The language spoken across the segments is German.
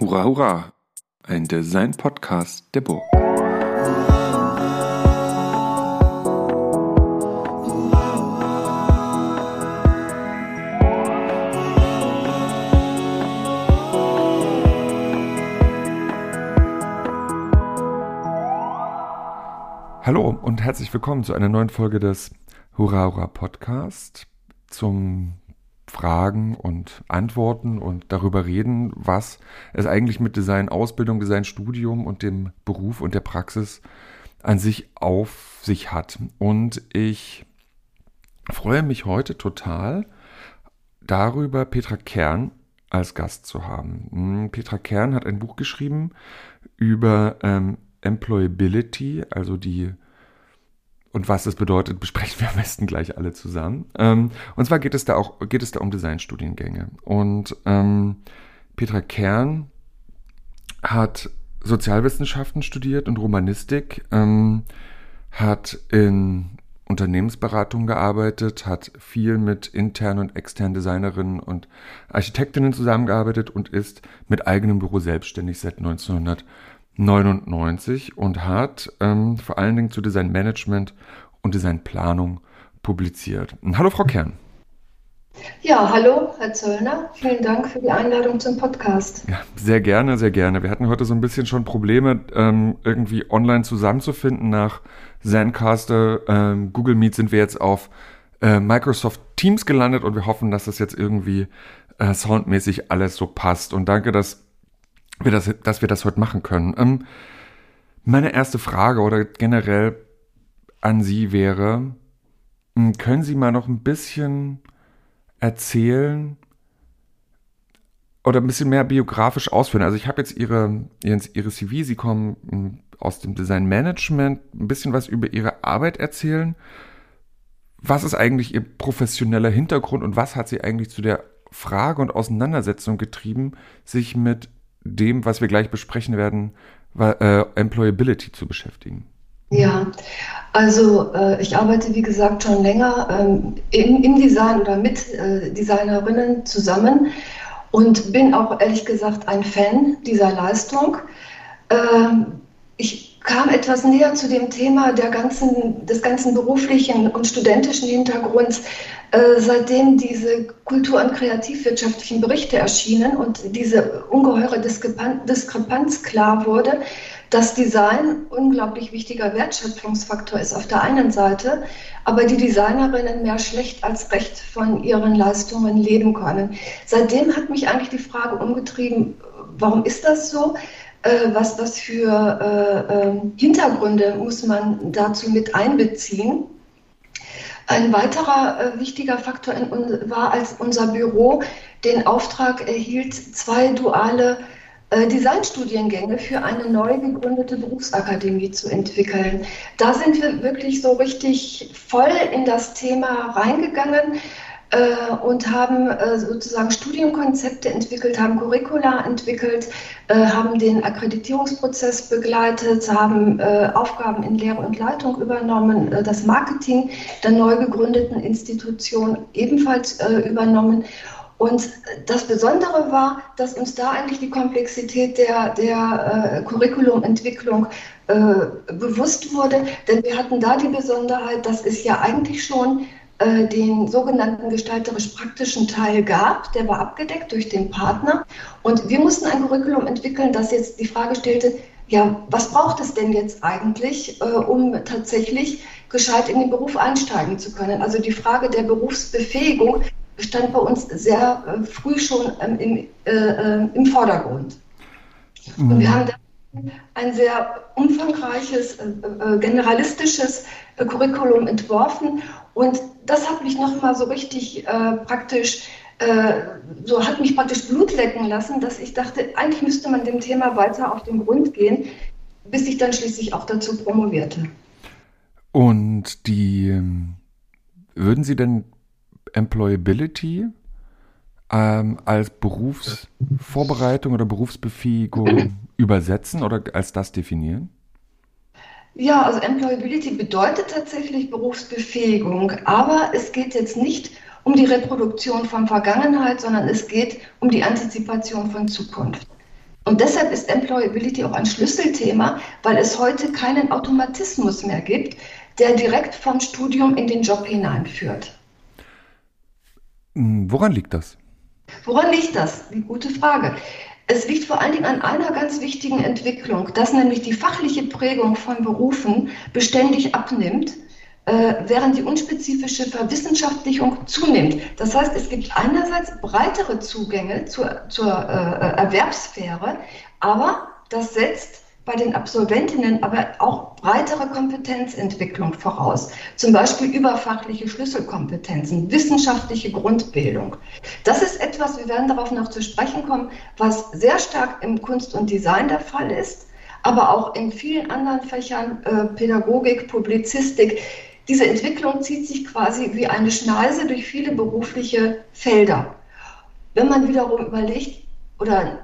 Hurra, hurra! Ein Design-Podcast der Burg. Hallo und herzlich willkommen zu einer neuen Folge des Hurra, hurra Podcast zum Fragen und Antworten und darüber reden, was es eigentlich mit Design Ausbildung, Design Studium und dem Beruf und der Praxis an sich auf sich hat. Und ich freue mich heute total darüber, Petra Kern als Gast zu haben. Hm, Petra Kern hat ein Buch geschrieben über ähm, Employability, also die und was das bedeutet, besprechen wir am besten gleich alle zusammen. Ähm, und zwar geht es da auch, geht es da um Designstudiengänge. Und ähm, Petra Kern hat Sozialwissenschaften studiert und Romanistik, ähm, hat in Unternehmensberatung gearbeitet, hat viel mit internen und externen Designerinnen und Architektinnen zusammengearbeitet und ist mit eigenem Büro selbstständig seit 1900. 99 und hat ähm, vor allen Dingen zu Designmanagement und Designplanung publiziert. Hallo Frau Kern. Ja, hallo Herr Zöllner. Vielen Dank für die Einladung zum Podcast. Ja, sehr gerne, sehr gerne. Wir hatten heute so ein bisschen schon Probleme, ähm, irgendwie online zusammenzufinden. Nach Zencaster, ähm, Google Meet sind wir jetzt auf äh, Microsoft Teams gelandet und wir hoffen, dass das jetzt irgendwie äh, soundmäßig alles so passt. Und danke, dass wir das, dass wir das heute machen können. Ähm, meine erste Frage oder generell an Sie wäre, hm, können Sie mal noch ein bisschen erzählen oder ein bisschen mehr biografisch ausführen? Also ich habe jetzt Ihre, Ihre CV, Sie kommen hm, aus dem Design Management, ein bisschen was über Ihre Arbeit erzählen. Was ist eigentlich Ihr professioneller Hintergrund und was hat Sie eigentlich zu der Frage und Auseinandersetzung getrieben, sich mit dem, was wir gleich besprechen werden, äh, Employability zu beschäftigen? Ja, also äh, ich arbeite wie gesagt schon länger ähm, im, im, Design oder mit äh, Designerinnen zusammen und bin auch ehrlich gesagt ein Fan dieser Leistung. Ähm, ich kam etwas näher zu dem Thema der ganzen, des ganzen beruflichen und studentischen Hintergrunds, äh, seitdem diese kultur- und kreativwirtschaftlichen Berichte erschienen und diese ungeheure Diskrepanz klar wurde, dass Design unglaublich wichtiger Wertschöpfungsfaktor ist auf der einen Seite, aber die Designerinnen mehr schlecht als recht von ihren Leistungen leben können. Seitdem hat mich eigentlich die Frage umgetrieben, warum ist das so? Äh, was, was für äh, äh, Hintergründe muss man dazu mit einbeziehen? Ein weiterer äh, wichtiger Faktor in, war, als unser Büro den Auftrag erhielt, zwei duale äh, Designstudiengänge für eine neu gegründete Berufsakademie zu entwickeln. Da sind wir wirklich so richtig voll in das Thema reingegangen äh, und haben äh, sozusagen Studienkonzepte entwickelt, haben Curricula entwickelt, äh, haben den Akkreditierungsprozess begleitet, haben äh, Aufgaben in Lehre und Leitung übernommen, äh, das Marketing der neu gegründeten Institution ebenfalls übernommen. Und das Besondere war, dass uns da eigentlich die Komplexität der, der äh, Curriculumentwicklung äh, bewusst wurde, denn wir hatten da die Besonderheit, dass es ja eigentlich schon äh, den sogenannten gestalterisch-praktischen Teil gab, der war abgedeckt durch den Partner. Und wir mussten ein Curriculum entwickeln, das jetzt die Frage stellte, ja, was braucht es denn jetzt eigentlich, äh, um tatsächlich gescheit in den Beruf einsteigen zu können? Also die Frage der Berufsbefähigung stand bei uns sehr äh, früh schon ähm, im, äh, äh, im Vordergrund. Mhm. Und wir haben ein sehr umfangreiches, äh, äh, generalistisches äh, Curriculum entworfen und das hat mich nochmal so richtig praktisch so hat mich praktisch Blut lecken lassen, dass ich dachte, eigentlich müsste man dem Thema weiter auf den Grund gehen, bis ich dann schließlich auch dazu promovierte. Und die ähm, würden Sie denn Employability ähm, als Berufsvorbereitung oder Berufsbefähigung übersetzen oder als das definieren? Ja, also Employability bedeutet tatsächlich Berufsbefähigung, aber es geht jetzt nicht um die Reproduktion von Vergangenheit, sondern es geht um die Antizipation von Zukunft. Und deshalb ist Employability auch ein Schlüsselthema, weil es heute keinen Automatismus mehr gibt, der direkt vom Studium in den Job hineinführt. Hm, woran liegt das? Woran liegt das? Die gute Frage. Es liegt vor allen Dingen an einer ganz wichtigen Entwicklung, dass nämlich die fachliche Prägung von Berufen beständig abnimmt, äh, während die unspezifische Verwissenschaftlichung zunimmt. Das heißt, es gibt einerseits breitere Zugänge zur, zur äh, Erwerbssphäre, aber das setzt bei den Absolventinnen aber auch breitere Kompetenzentwicklung voraus, zum Beispiel überfachliche Schlüsselkompetenzen, wissenschaftliche Grundbildung. Das ist etwas, wir werden darauf noch zu sprechen kommen, was sehr stark im Kunst und Design der Fall ist, aber auch in vielen anderen Fächern, äh, Pädagogik, Publizistik. Diese Entwicklung zieht sich quasi wie eine Schneise durch viele berufliche Felder. Wenn man wiederum überlegt oder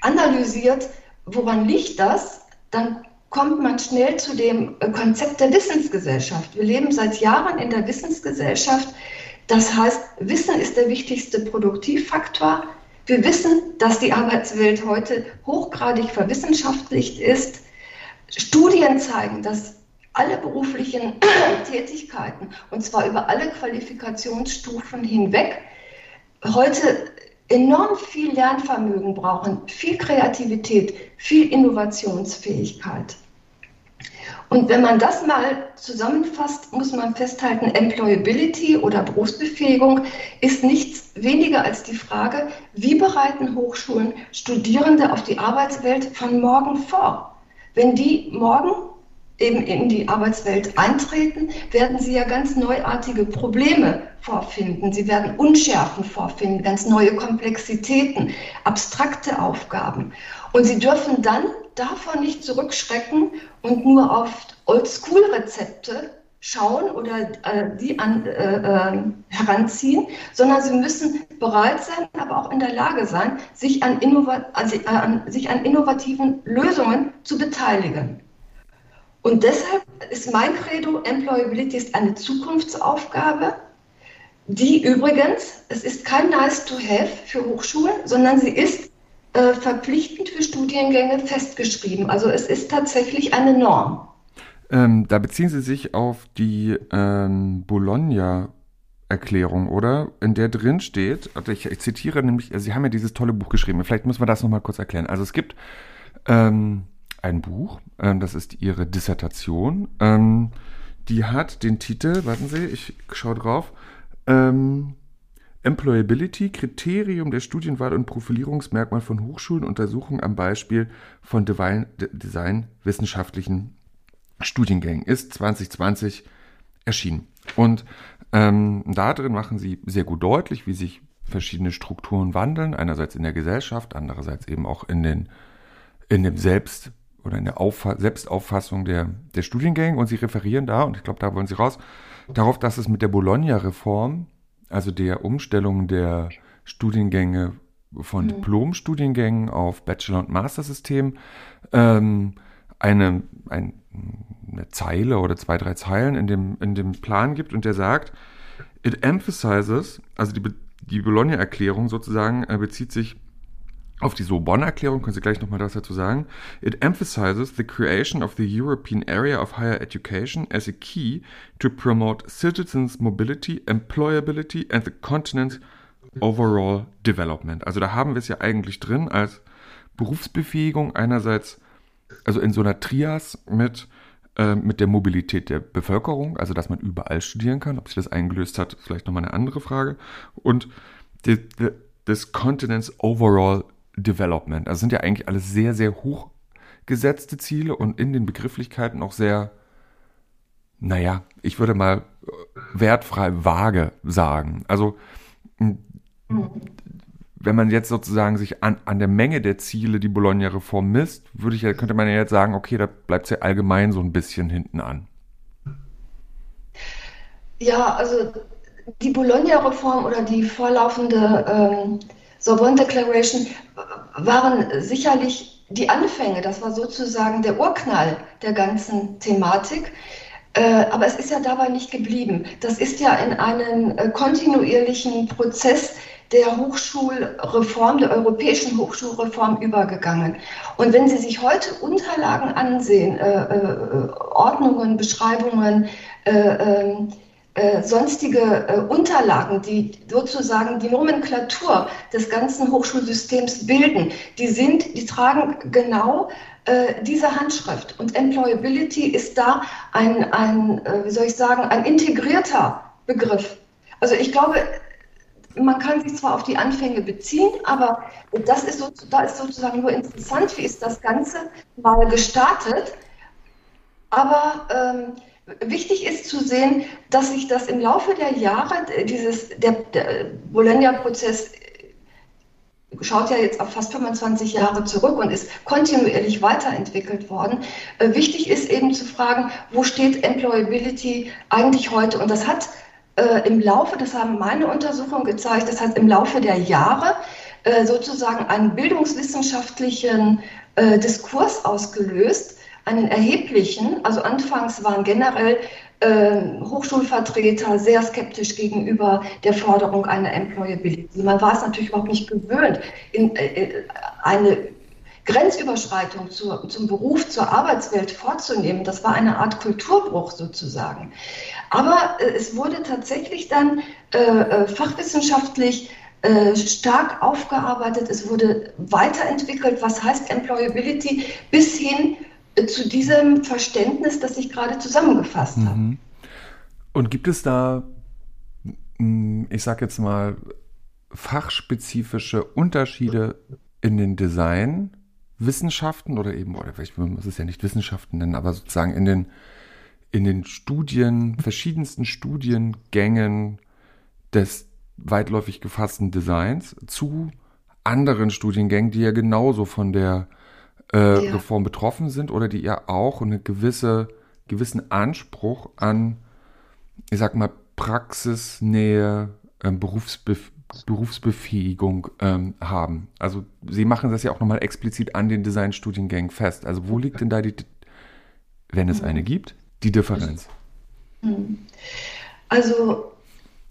analysiert, woran liegt das? Dann kommt man schnell zu dem äh, Konzept der Wissensgesellschaft. Wir leben seit Jahren in der Wissensgesellschaft. Das heißt, Wissen ist der wichtigste Produktivfaktor. Wir wissen, dass die Arbeitswelt heute hochgradig verwissenschaftlicht ist. Studien zeigen, dass alle beruflichen Tätigkeiten, und zwar über alle Qualifikationsstufen hinweg, heute enorm viel Lernvermögen brauchen, viel Kreativität, viel Innovationsfähigkeit. Und wenn man das mal zusammenfasst, muss man festhalten, Employability oder Berufsbefähigung ist nichts weniger als die Frage, wie bereiten Hochschulen Studierende auf die Arbeitswelt von morgen vor? Wenn die morgen eben in die Arbeitswelt eintreten, werden sie ja ganz neuartige Probleme vorfinden. Sie werden Unschärfen vorfinden, ganz neue Komplexitäten, abstrakte Aufgaben. Und sie dürfen dann davon nicht zurückschrecken und nur auf Oldschool-Rezepte schauen oder äh, die an, äh, äh, heranziehen, sondern sie müssen bereit sein, aber auch in der Lage sein, sich an, also, äh, an, sich an innovativen Lösungen zu beteiligen. Und deshalb ist mein Credo, Employability ist eine Zukunftsaufgabe, die übrigens, es ist kein Nice to Have für Hochschulen, sondern sie ist äh, verpflichtend für Studiengänge festgeschrieben. Also es ist tatsächlich eine Norm. Ähm, da beziehen Sie sich auf die ähm, Bologna Erklärung, oder? In der drin steht, also ich, ich zitiere nämlich, also Sie haben ja dieses tolle Buch geschrieben, vielleicht müssen wir das nochmal kurz erklären. Also es gibt ähm, ein Buch, ähm, das ist ihre Dissertation. Ähm, die hat den Titel, warten Sie, ich schaue drauf, ähm, Employability, Kriterium der Studienwahl und Profilierungsmerkmal von Hochschulen, Untersuchung am Beispiel von Design wissenschaftlichen Studiengängen, ist 2020 erschienen. Und ähm, da machen sie sehr gut deutlich, wie sich verschiedene Strukturen wandeln, einerseits in der Gesellschaft, andererseits eben auch in, den, in dem Selbst, oder in der Auffa Selbstauffassung der, der Studiengänge und sie referieren da, und ich glaube, da wollen sie raus, darauf, dass es mit der Bologna-Reform, also der Umstellung der Studiengänge von mhm. Diplom-Studiengängen auf Bachelor- und Master-System, ähm, eine, ein, eine Zeile oder zwei, drei Zeilen in dem, in dem Plan gibt und der sagt, it emphasizes, also die, die Bologna-Erklärung sozusagen äh, bezieht sich auf die Sorbonne-Erklärung können Sie gleich nochmal was dazu sagen. It emphasizes the creation of the European Area of Higher Education as a key to promote citizens' mobility, employability and the continent's overall development. Also da haben wir es ja eigentlich drin als Berufsbefähigung einerseits, also in so einer Trias mit, äh, mit der Mobilität der Bevölkerung, also dass man überall studieren kann. Ob sich das eingelöst hat, vielleicht nochmal eine andere Frage. Und des Continents overall Development. Also sind ja eigentlich alles sehr, sehr hoch gesetzte Ziele und in den Begrifflichkeiten auch sehr, naja, ich würde mal äh, wertfrei vage sagen. Also wenn man jetzt sozusagen sich an, an der Menge der Ziele die Bologna-Reform misst, würde ich, könnte man ja jetzt sagen, okay, da bleibt es ja allgemein so ein bisschen hinten an. Ja, also die Bologna-Reform oder die vorlaufende ähm, Sorbonne Declaration waren sicherlich die Anfänge. Das war sozusagen der Urknall der ganzen Thematik. Äh, aber es ist ja dabei nicht geblieben. Das ist ja in einem äh, kontinuierlichen Prozess der Hochschulreform, der europäischen Hochschulreform übergegangen. Und wenn Sie sich heute Unterlagen ansehen, äh, Ordnungen, Beschreibungen, äh, ähm, äh, sonstige äh, Unterlagen, die sozusagen die Nomenklatur des ganzen Hochschulsystems bilden, die sind, die tragen genau äh, diese Handschrift. Und Employability ist da ein, ein wie soll ich sagen, ein integrierter Begriff. Also ich glaube, man kann sich zwar auf die Anfänge beziehen, aber das ist so, da ist sozusagen nur interessant, wie ist das Ganze mal gestartet. Aber ähm, wichtig ist zu sehen, dass sich das im Laufe der Jahre, dieses, der, der Bologna-Prozess schaut ja jetzt auf fast 25 Jahre zurück und ist kontinuierlich weiterentwickelt worden. Äh, wichtig ist eben zu fragen, wo steht Employability eigentlich heute? Und das hat äh, im Laufe, das haben meine Untersuchungen gezeigt, das hat im Laufe der Jahre äh, sozusagen einen bildungswissenschaftlichen äh, Diskurs ausgelöst, einen erheblichen. Also anfangs waren generell ähm, Hochschulvertreter sehr skeptisch gegenüber der Forderung einer Employability. Man war es natürlich überhaupt nicht gewöhnt, in, äh, eine Grenzüberschreitung zur, zum Beruf, zur Arbeitswelt vorzunehmen. Das war eine Art Kulturbruch sozusagen. Aber äh, es wurde tatsächlich dann äh, äh fachwissenschaftlich äh, stark aufgearbeitet. Es wurde weiterentwickelt, was heißt Employability, bis hin äh, zu diesem Verständnis, das ich gerade zusammengefasst mhm. habe. Und gibt es da, ich sage jetzt mal, fachspezifische Unterschiede in den Design? Wissenschaften oder eben, oder vielleicht muss es ja nicht Wissenschaften nennen, aber sozusagen in den, in den Studien, verschiedensten Studiengängen des weitläufig gefassten Designs zu anderen Studiengängen, die ja genauso von der äh, ja. Reform betroffen sind oder die ja auch eine gewisse, gewissen Anspruch an, ich sag mal, Praxisnähe, äh, Berufsbef Berufsbefähigung ähm, haben. Also Sie machen das ja auch nochmal explizit an den Designstudiengängen fest. Also wo liegt denn da die, wenn es eine gibt, die Differenz? Also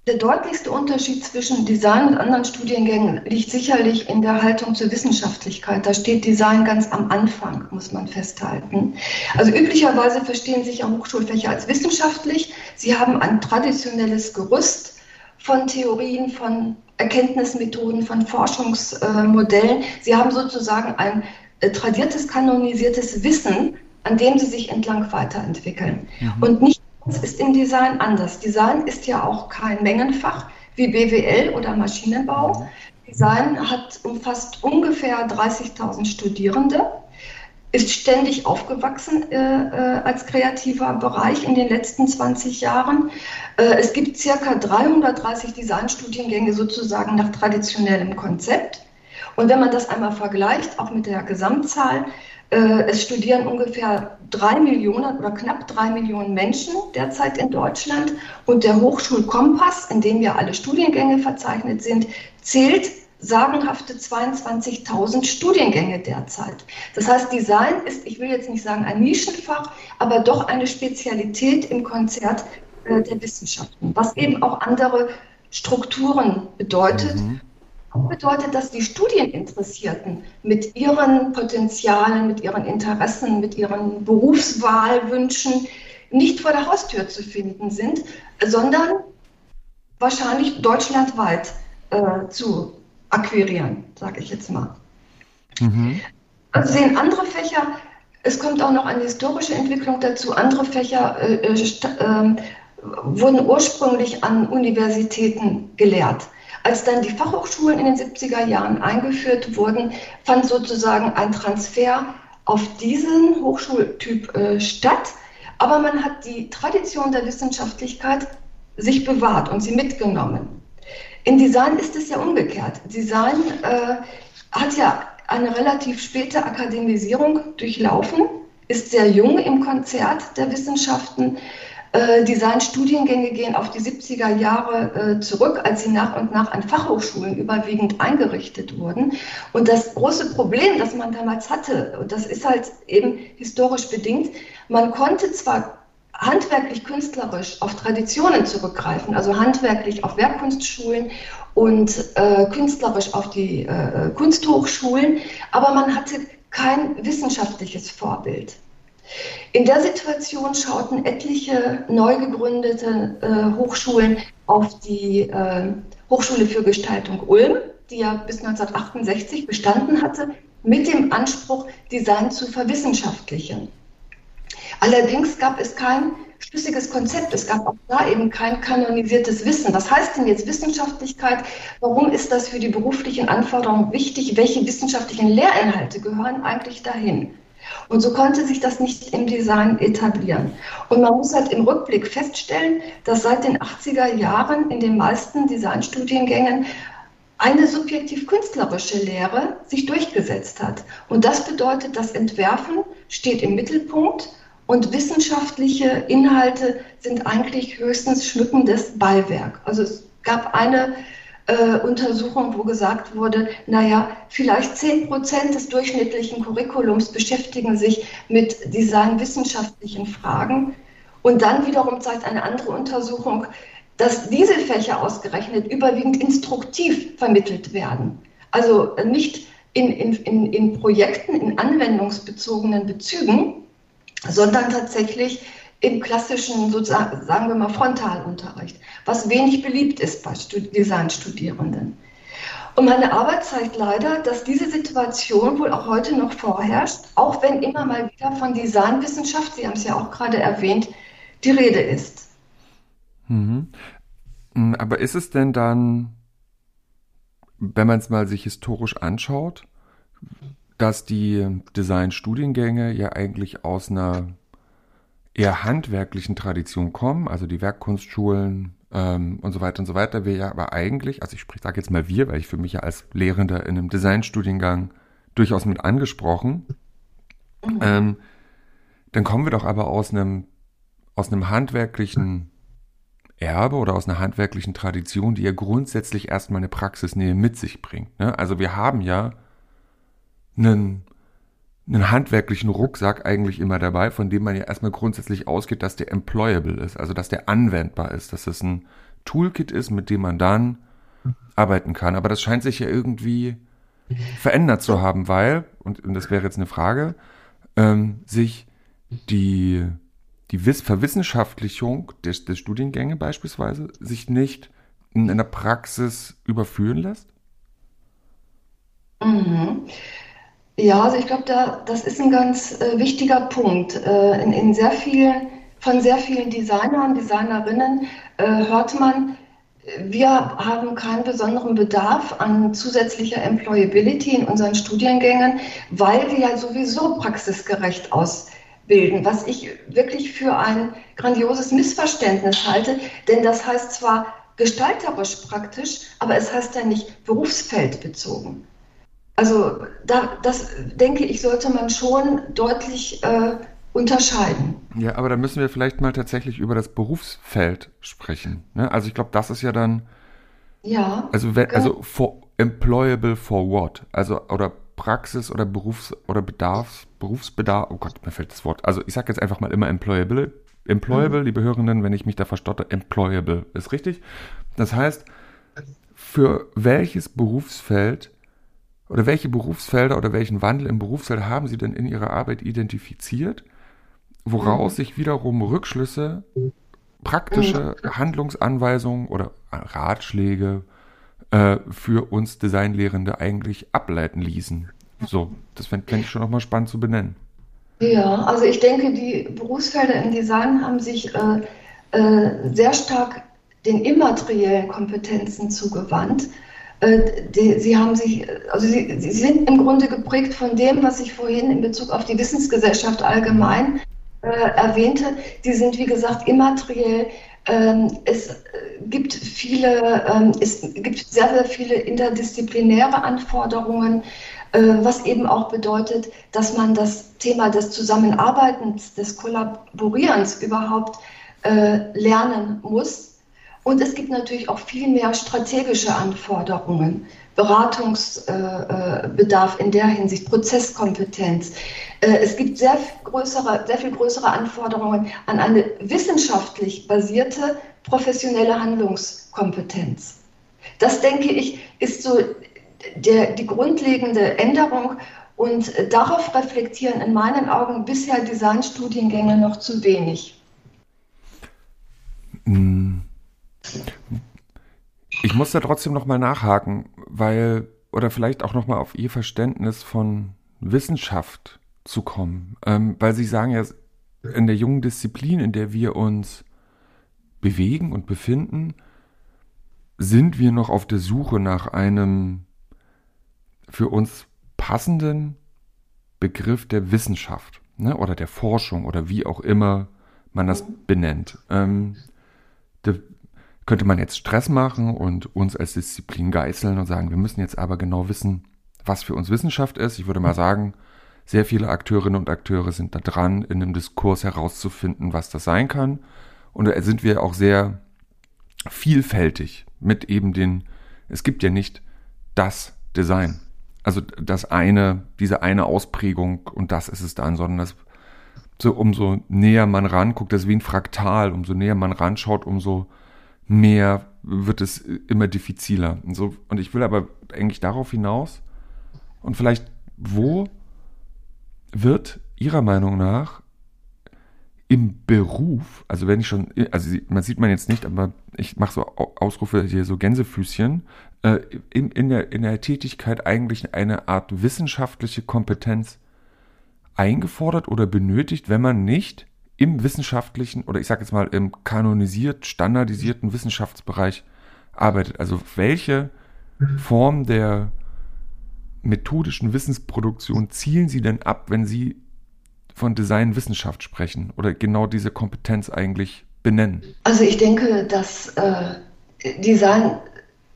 der deutlichste Unterschied zwischen Design und anderen Studiengängen liegt sicherlich in der Haltung zur Wissenschaftlichkeit. Da steht Design ganz am Anfang, muss man festhalten. Also üblicherweise verstehen sich ja Hochschulfächer als wissenschaftlich. Sie haben ein traditionelles Gerüst von Theorien, von Erkenntnismethoden, von Forschungsmodellen. Sie haben sozusagen ein äh, tradiertes, kanonisiertes Wissen, an dem sie sich entlang weiterentwickeln. Mhm. Und nicht alles ist im Design anders. Design ist ja auch kein Mengenfach wie BWL oder Maschinenbau. Design hat umfasst ungefähr 30.000 Studierende ist ständig aufgewachsen äh, äh, als kreativer Bereich in den letzten 20 Jahren. Äh, es gibt circa 330 Designstudiengänge sozusagen nach traditionellem Konzept. Und wenn man das einmal vergleicht, auch mit der Gesamtzahl, es studieren ungefähr drei Millionen oder knapp drei Millionen Menschen derzeit in Deutschland. Und der Hochschulkompass, in dem ja alle Studiengänge verzeichnet sind, zählt sagenhafte 22.000 Studiengänge derzeit. Das heißt, Design ist, ich will jetzt nicht sagen ein Nischenfach, aber doch eine Spezialität im Konzert äh, der Wissenschaften, was eben auch andere Strukturen bedeutet. Mhm. Bedeutet, dass die Studieninteressierten mit ihren Potenzialen, mit ihren Interessen, mit ihren Berufswahlwünschen nicht vor der Haustür zu finden sind, sondern wahrscheinlich deutschlandweit äh, zu akquirieren, sage ich jetzt mal. Mhm. Also sehen andere Fächer, es kommt auch noch eine historische Entwicklung dazu, andere Fächer äh, äh, äh, wurden ursprünglich an Universitäten gelehrt. Als dann die Fachhochschulen in den 70er Jahren eingeführt wurden, fand sozusagen ein Transfer auf diesen Hochschultyp äh, statt. Aber man hat die Tradition der Wissenschaftlichkeit sich bewahrt und sie mitgenommen. In Design ist es ja umgekehrt. Design äh, hat ja eine relativ späte Akademisierung durchlaufen, ist sehr jung im Konzert der Wissenschaften. Äh, Designstudiengänge gehen auf die 70er Jahre äh, zurück, als sie nach und nach an Fachhochschulen überwiegend eingerichtet wurden. Und das große Problem, das man damals hatte, und das ist halt eben historisch bedingt, man konnte zwar handwerklich künstlerisch auf Traditionen zurückgreifen, also handwerklich auf Werkkunstschulen und äh, künstlerisch auf die äh, Kunsthochschulen, aber man hatte kein wissenschaftliches Vorbild. In der Situation schauten etliche neu gegründete äh, Hochschulen auf die äh, Hochschule für Gestaltung Ulm, die ja bis 1968 bestanden hatte, mit dem Anspruch, Design zu verwissenschaftlichen. Allerdings gab es kein schlüssiges Konzept. Es gab auch da eben kein kanonisiertes Wissen. Was heißt denn jetzt Wissenschaftlichkeit? Warum ist das für die beruflichen Anforderungen wichtig? Welche wissenschaftlichen Lehrinhalte gehören eigentlich dahin? Und so konnte sich das nicht im Design etablieren. Und man muss halt im Rückblick feststellen, dass seit den 80er Jahren in den meisten Designstudiengängen eine subjektiv-künstlerische Lehre sich durchgesetzt hat. Und das bedeutet, das Entwerfen steht im Mittelpunkt und wissenschaftliche Inhalte sind eigentlich höchstens schmückendes Beiwerk. Also es gab eine äh, Untersuchung, wo gesagt wurde, naja, vielleicht 10 Prozent des durchschnittlichen Curriculums beschäftigen sich mit designwissenschaftlichen Fragen. Und dann wiederum zeigt eine andere Untersuchung, dass diese Fächer ausgerechnet überwiegend instruktiv vermittelt werden. Also nicht in, in, in, in Projekten, in anwendungsbezogenen Bezügen, sondern tatsächlich im klassischen, sozusagen, sagen wir mal, Frontalunterricht, was wenig beliebt ist bei Designstudierenden. Und meine Arbeit zeigt leider, dass diese Situation wohl auch heute noch vorherrscht, auch wenn immer mal wieder von Designwissenschaft, Sie haben es ja auch gerade erwähnt, die Rede ist. Mhm. Mm, aber ist es denn dann, wenn man es mal sich historisch anschaut, dass die Designstudiengänge ja eigentlich aus einer eher handwerklichen Tradition kommen, also die Werkkunstschulen ähm, und so weiter und so weiter, wir ja aber eigentlich, also ich sage jetzt mal wir, weil ich für mich ja als Lehrender in einem Designstudiengang durchaus mit angesprochen, mhm. ähm, dann kommen wir doch aber aus einem, aus einem handwerklichen Erbe oder aus einer handwerklichen Tradition, die ja grundsätzlich erstmal eine Praxisnähe mit sich bringt. Ne? Also wir haben ja einen, einen handwerklichen Rucksack eigentlich immer dabei, von dem man ja erstmal grundsätzlich ausgeht, dass der employable ist, also dass der anwendbar ist, dass es ein Toolkit ist, mit dem man dann arbeiten kann. Aber das scheint sich ja irgendwie verändert zu haben, weil, und, und das wäre jetzt eine Frage, ähm, sich die, die Verwissenschaftlichung des, des Studiengänge beispielsweise sich nicht in einer Praxis überführen lässt? Mhm. Ja, also ich glaube, da, das ist ein ganz äh, wichtiger Punkt. Äh, in, in, sehr vielen, von sehr vielen Designern, Designerinnen äh, hört man, wir haben keinen besonderen Bedarf an zusätzlicher Employability in unseren Studiengängen, weil wir ja sowieso praxisgerecht ausbilden, was ich wirklich für ein grandioses Missverständnis halte, denn das heißt zwar gestalterisch praktisch, aber es heißt ja nicht berufsfeldbezogen. Also da, das denke ich, sollte man schon deutlich äh, unterscheiden. Ja, aber da müssen wir vielleicht mal tatsächlich über das Berufsfeld sprechen. Ne? Also ich glaube, das ist ja dann. Ja. Also, wenn, also for, employable for what? Also oder Praxis oder Berufs- oder Bedarfs, Berufsbedarf. Oh Gott, mir fällt das Wort. Also ich sage jetzt einfach mal immer employable. Employable, mhm. liebe Hörenden, wenn ich mich da verstotte, employable ist richtig. Das heißt, für welches Berufsfeld oder welche Berufsfelder oder welchen Wandel im Berufsfeld haben Sie denn in Ihrer Arbeit identifiziert, woraus mhm. sich wiederum Rückschlüsse, praktische mhm. Handlungsanweisungen oder Ratschläge äh, für uns Designlehrende eigentlich ableiten ließen? So, das fände fänd ich schon nochmal spannend zu benennen. Ja, also ich denke, die Berufsfelder im Design haben sich äh, äh, sehr stark den immateriellen Kompetenzen zugewandt. Äh, die, sie haben sich, also sie, sie, sind im Grunde geprägt von dem, was ich vorhin in Bezug auf die Wissensgesellschaft allgemein äh, erwähnte. Die sind, wie gesagt, immateriell. Ähm, es äh, gibt viele, ähm, es gibt sehr, sehr viele interdisziplinäre Anforderungen, äh, was eben auch bedeutet, dass man das Thema des Zusammenarbeitens, des Kollaborierens überhaupt äh, lernen muss Und es gibt natürlich auch viel mehr strategische Anforderungen, Beratungsbedarf in der Hinsicht, Prozesskompetenz. Äh, es gibt sehr, größere, sehr viel größere Anforderungen an eine wissenschaftlich basierte professionelle Handlungskompetenz. Das, denke ich, ist so der, die grundlegende Änderung und darauf reflektieren in meinen Augen bisher Designstudiengänge noch zu wenig. Ich muss da trotzdem noch mal nachhaken, weil oder vielleicht auch noch mal auf Ihr Verständnis von Wissenschaft zu kommen, ähm, weil Sie sagen ja in der jungen Disziplin, in der wir uns bewegen und befinden, sind wir noch auf der Suche nach einem für uns passenden Begriff der Wissenschaft ne, oder der Forschung oder wie auch immer man das benennt. Ähm, da könnte man jetzt Stress machen und uns als Disziplin geißeln und sagen, wir müssen jetzt aber genau wissen, was für uns Wissenschaft ist. Ich würde mal sagen, sehr viele Akteurinnen und Akteure sind da dran, in einem Diskurs herauszufinden, was das sein kann. Und da sind wir auch sehr vielfältig mit eben den, es gibt ja nicht das Design. Also das eine, diese eine Ausprägung und das ist es dann, sondern das so umso näher man ranguckt, das ist wie ein Fraktal, umso näher man ranschaut, umso mehr wird es immer diffiziler. Und, so, und ich will aber eigentlich darauf hinaus und vielleicht, wo wird Ihrer Meinung nach im Beruf, also wenn ich schon, also man sieht man jetzt nicht, aber ich mache so Ausrufe hier, so Gänsefüßchen, äh, in, in, der, in der Tätigkeit eigentlich eine Art wissenschaftliche Kompetenz eingefordert oder benötigt, wenn man nicht im wissenschaftlichen oder ich sage jetzt mal im kanonisiert, standardisierten Wissenschaftsbereich arbeitet. Also welche Form der methodischen Wissensproduktion zielen Sie denn ab, wenn Sie von Designwissenschaft sprechen oder genau diese Kompetenz eigentlich benennen? Also ich denke, dass äh, Design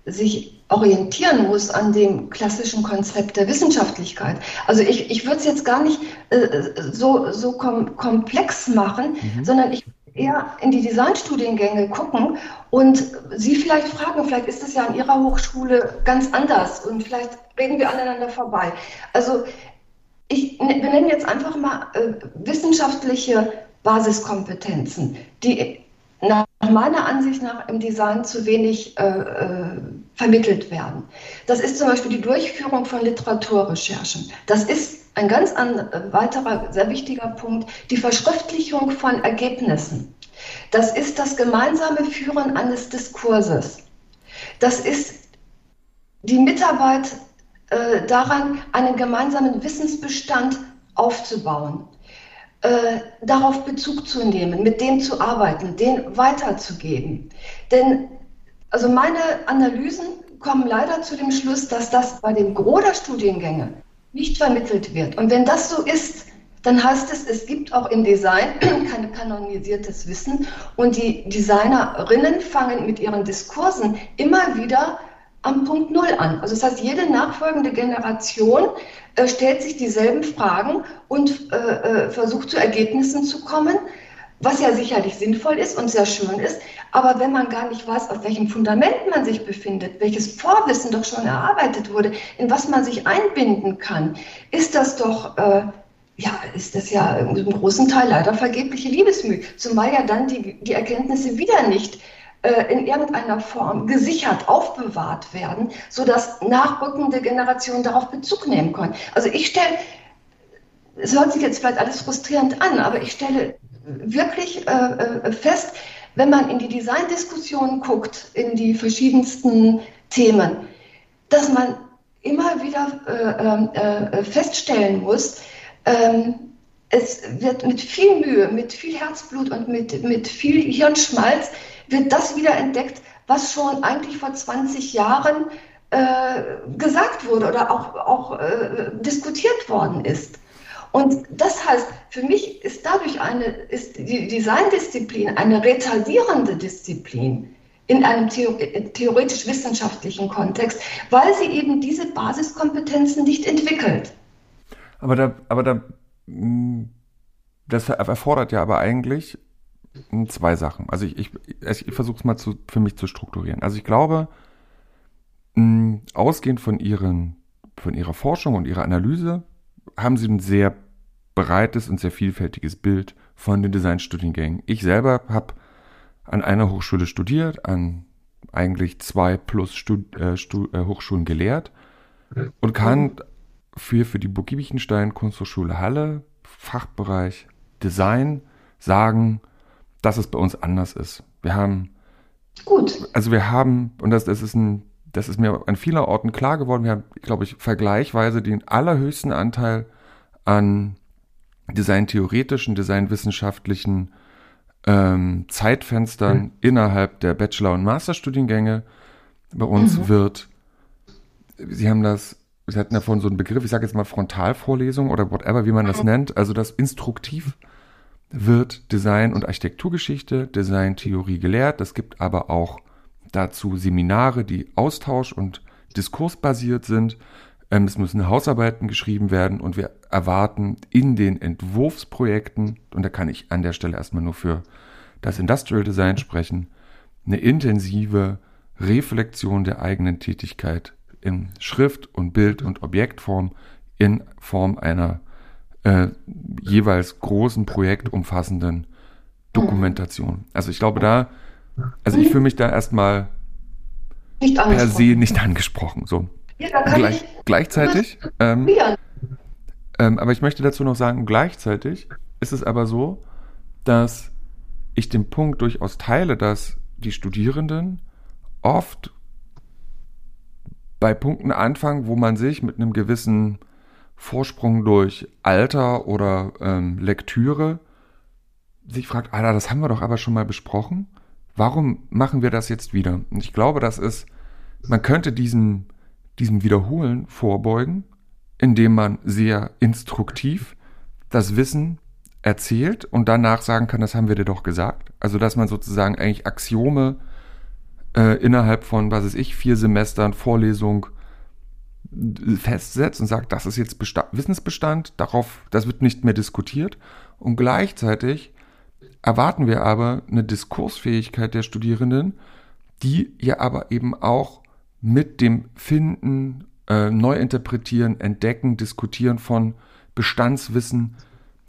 sich orientieren muss an dem klassischen Konzept der Wissenschaftlichkeit. Also ich, ich würde es jetzt gar nicht so, so kom komplex machen, mhm. sondern ich eher in die Designstudiengänge gucken und Sie vielleicht fragen, vielleicht ist es ja an Ihrer Hochschule ganz anders und vielleicht reden wir aneinander vorbei. Also ich benenne jetzt einfach mal äh, wissenschaftliche Basiskompetenzen, die nach meiner Ansicht nach im Design zu wenig äh, äh, vermittelt werden. Das ist zum Beispiel die Durchführung von Literaturrecherchen. Das ist ein ganz an, äh, weiterer sehr wichtiger Punkt, die Verschriftlichung von Ergebnissen. Das ist das gemeinsame Führen eines Diskurses. Das ist die Mitarbeit äh, daran, einen gemeinsamen Wissensbestand aufzubauen, äh, darauf Bezug zu nehmen, mit dem zu arbeiten, den weiterzugeben. Denn also meine Analysen kommen leider zu dem Schluss, dass das bei dem Gros der Studiengänge nicht vermittelt wird. Und wenn das so ist, dann heißt es, es gibt auch im Design kein kanonisiertes Wissen und die Designerinnen fangen mit ihren Diskursen immer wieder am Punkt Null an. Also das heißt, jede nachfolgende Generation äh, stellt sich dieselben Fragen und äh, äh, versucht zu Ergebnissen zu kommen, was ja sicherlich sinnvoll ist und sehr schön ist. Aber wenn man gar nicht weiß, auf welchem Fundament man sich befindet, welches Vorwissen doch schon erarbeitet wurde, in was man sich einbinden kann, ist das doch äh, ja, ist das ja im großen Teil leider vergebliche Liebesmüh. Zumal ja dann die, die Erkenntnisse wieder nicht äh, in irgendeiner Form gesichert, aufbewahrt werden, sodass nachrückende Generationen darauf Bezug nehmen können. Also ich stelle, es hört sich jetzt vielleicht alles frustrierend an, aber ich stelle wirklich äh, äh fest, wenn man in die Design-Diskussionen guckt, in die verschiedensten Themen, dass man immer wieder äh, ähm, äh, feststellen muss, ähm, es wird mit viel Mühe, mit viel Herzblut und mit, mit viel Hirnschmalz wird das wieder entdeckt, was schon eigentlich vor 20 Jahren äh, gesagt wurde oder auch, auch äh, diskutiert worden ist. Und das heißt, für mich ist dadurch eine, ist die Designdisziplin eine retardierende Disziplin in einem theoretisch-wissenschaftlichen Kontext, weil sie eben diese Basiskompetenzen nicht entwickelt. Aber da, aber da, hm, das erfordert ja aber eigentlich zwei Sachen. Also ich, ich, ich versuche es mal zu, für mich zu strukturieren. Also ich glaube, mh, ausgehend von, ihren, von ihrer Forschung und ihrer Analyse haben sie ein sehr breites und sehr vielfältiges Bild von den Designstudiengängen. Ich selber habe an einer Hochschule studiert, an eigentlich zwei plus Stud äh, Stud äh, Hochschulen gelehrt und kann für, für die Burg Giebichenstein Kunsthochschule Halle, Fachbereich Design, sagen, dass es bei uns anders ist. Wir haben. Gut. Also wir haben, und das, das ist ein, das ist mir an vielen Orten klar geworden, wir haben, glaube ich, vergleichsweise den allerhöchsten Anteil an designtheoretischen, designwissenschaftlichen ähm, Zeitfenstern mhm. innerhalb der Bachelor- und Masterstudiengänge. Bei uns mhm. wird, Sie haben das, Sie hatten davon so einen Begriff, ich sage jetzt mal Frontalvorlesung oder whatever, wie man das mhm. nennt, also das instruktiv wird Design- und Architekturgeschichte, Designtheorie gelehrt. Es gibt aber auch dazu Seminare, die austausch- und diskursbasiert sind. Ähm, es müssen Hausarbeiten geschrieben werden und wir erwarten in den Entwurfsprojekten, und da kann ich an der Stelle erstmal nur für das Industrial Design sprechen, eine intensive Reflexion der eigenen Tätigkeit in Schrift und Bild und Objektform in Form einer äh, jeweils großen projektumfassenden Dokumentation. Also ich glaube da, also ich fühle mich da erstmal per se nicht angesprochen. So. Ja, Gleich, gleichzeitig, ähm, ähm, aber ich möchte dazu noch sagen, gleichzeitig ist es aber so, dass ich den Punkt durchaus teile, dass die Studierenden oft bei Punkten anfangen, wo man sich mit einem gewissen Vorsprung durch Alter oder ähm, Lektüre sich fragt, Alter, das haben wir doch aber schon mal besprochen. Warum machen wir das jetzt wieder? Und ich glaube, das ist, man könnte diesen, diesem Wiederholen vorbeugen, indem man sehr instruktiv das Wissen erzählt und danach sagen kann, das haben wir dir doch gesagt. Also, dass man sozusagen eigentlich Axiome äh, innerhalb von, was weiß ich, vier Semestern Vorlesung festsetzt und sagt, das ist jetzt Bestand, Wissensbestand, darauf, das wird nicht mehr diskutiert. Und gleichzeitig erwarten wir aber eine Diskursfähigkeit der Studierenden, die ja aber eben auch mit dem Finden, äh, Neuinterpretieren, Entdecken, Diskutieren von Bestandswissen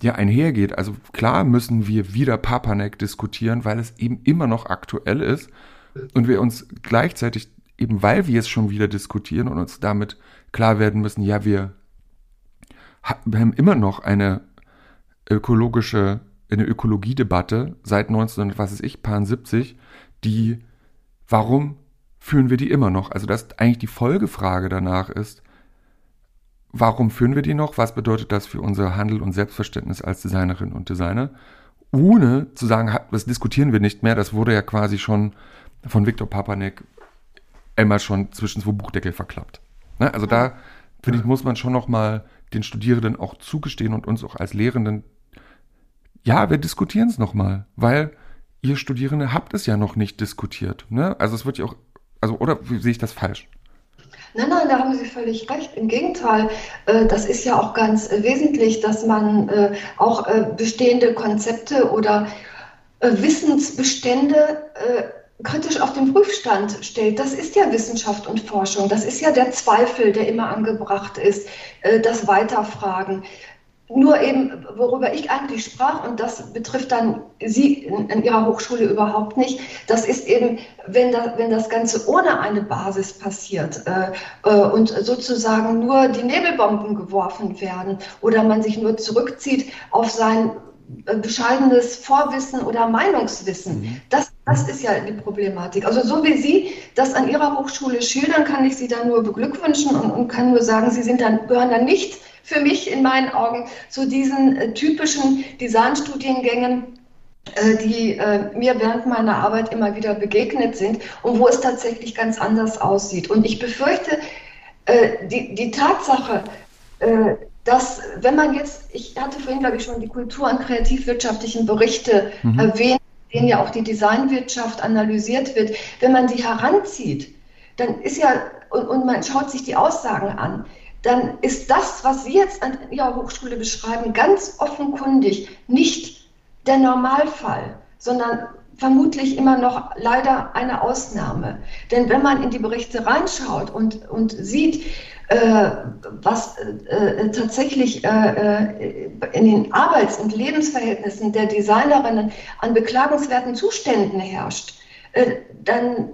ja einhergeht. Also klar müssen wir wieder Papanek diskutieren, weil es eben immer noch aktuell ist und wir uns gleichzeitig eben weil wir es schon wieder diskutieren und uns damit klar werden müssen, ja, wir, haben immer noch eine ökologische, eine Ökologiedebatte seit 19, was weiß ich, 70, die, warum führen wir die immer noch? Also, dass eigentlich die Folgefrage danach ist, warum führen wir die noch? Was bedeutet das für unser Handel und Selbstverständnis als Designerin und Designer? Ohne zu sagen, das diskutieren wir nicht mehr, das wurde ja quasi schon von Viktor Papanek einmal schon zwischen zwei Buchdeckel verklappt. Ne? Also da, finde ich, muss man schon noch mal den Studierenden auch zugestehen und uns auch als Lehrenden, ja, wir diskutieren es noch mal, weil ihr Studierende habt es ja noch nicht diskutiert. Ne? Also es wird ja auch, also oder sehe ich das falsch? Nein, nein, da haben Sie völlig recht. Im Gegenteil, äh, das ist ja auch ganz äh, wesentlich, dass man äh, auch bestehende Konzepte oder Wissensbestände kritisch auf den Prüfstand stellt. Das ist ja Wissenschaft und Forschung. Das ist ja der Zweifel, der immer angebracht ist, das Weiterfragen. Nur eben, worüber ich eigentlich sprach, und das betrifft dann Sie in, in Ihrer Hochschule überhaupt nicht, das ist eben, wenn, da, wenn das Ganze ohne eine Basis passiert äh, äh, und sozusagen nur die Nebelbomben geworfen werden oder man sich nur zurückzieht auf sein äh, bescheidenes Vorwissen oder Meinungswissen. Mhm. Das, das ist ja die Problematik. Also so wie Sie das an Ihrer Hochschule schildern, kann ich Sie da nur beglückwünschen und, und kann nur sagen, Sie sind dann, gehören dann nicht für mich in meinen Augen zu diesen äh, typischen Designstudiengängen, äh, die äh, mir während meiner Arbeit immer wieder begegnet sind und wo es tatsächlich ganz anders aussieht. Und ich befürchte, äh, die, die Tatsache, äh, dass wenn man jetzt, ich hatte vorhin, glaube ich, schon die kultur- und kreativwirtschaftlichen Berichte mhm. erwähnt, in denen ja auch die Designwirtschaft analysiert wird, wenn man die heranzieht, dann ist ja, und, und man schaut sich die Aussagen an, dann ist das, was Sie jetzt an Ihrer Hochschule beschreiben, ganz offenkundig nicht der Normalfall, sondern vermutlich immer noch leider eine Ausnahme. Denn wenn man in die Berichte reinschaut und, und sieht, äh, was äh, tatsächlich äh, äh, in den Arbeits- und Lebensverhältnissen der Designerinnen an beklagenswerten Zuständen herrscht, äh, dann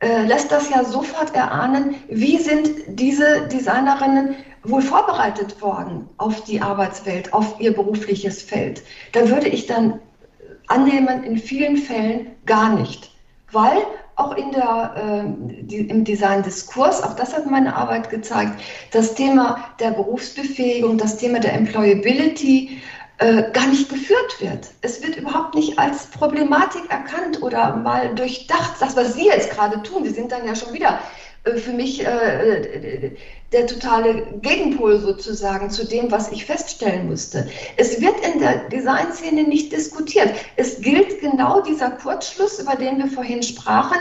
äh, lässt das ja sofort erahnen, wie sind diese Designerinnen wohl vorbereitet worden auf die Arbeitswelt, auf ihr berufliches Feld. Da würde ich dann annehmen, in vielen Fällen gar nicht, weil auch in der, äh, die, im Design-Diskurs, auch das hat meine Arbeit gezeigt, das Thema der Berufsbefähigung, das Thema der Employability äh, gar nicht geführt wird. Es wird überhaupt nicht als Problematik erkannt oder mal durchdacht. Das, was Sie jetzt gerade tun, Sie sind dann ja schon wieder für mich äh, der totale Gegenpol sozusagen zu dem, was ich feststellen musste. Es wird in der Designszene nicht diskutiert. Es gilt genau dieser Kurzschluss, über den wir vorhin sprachen.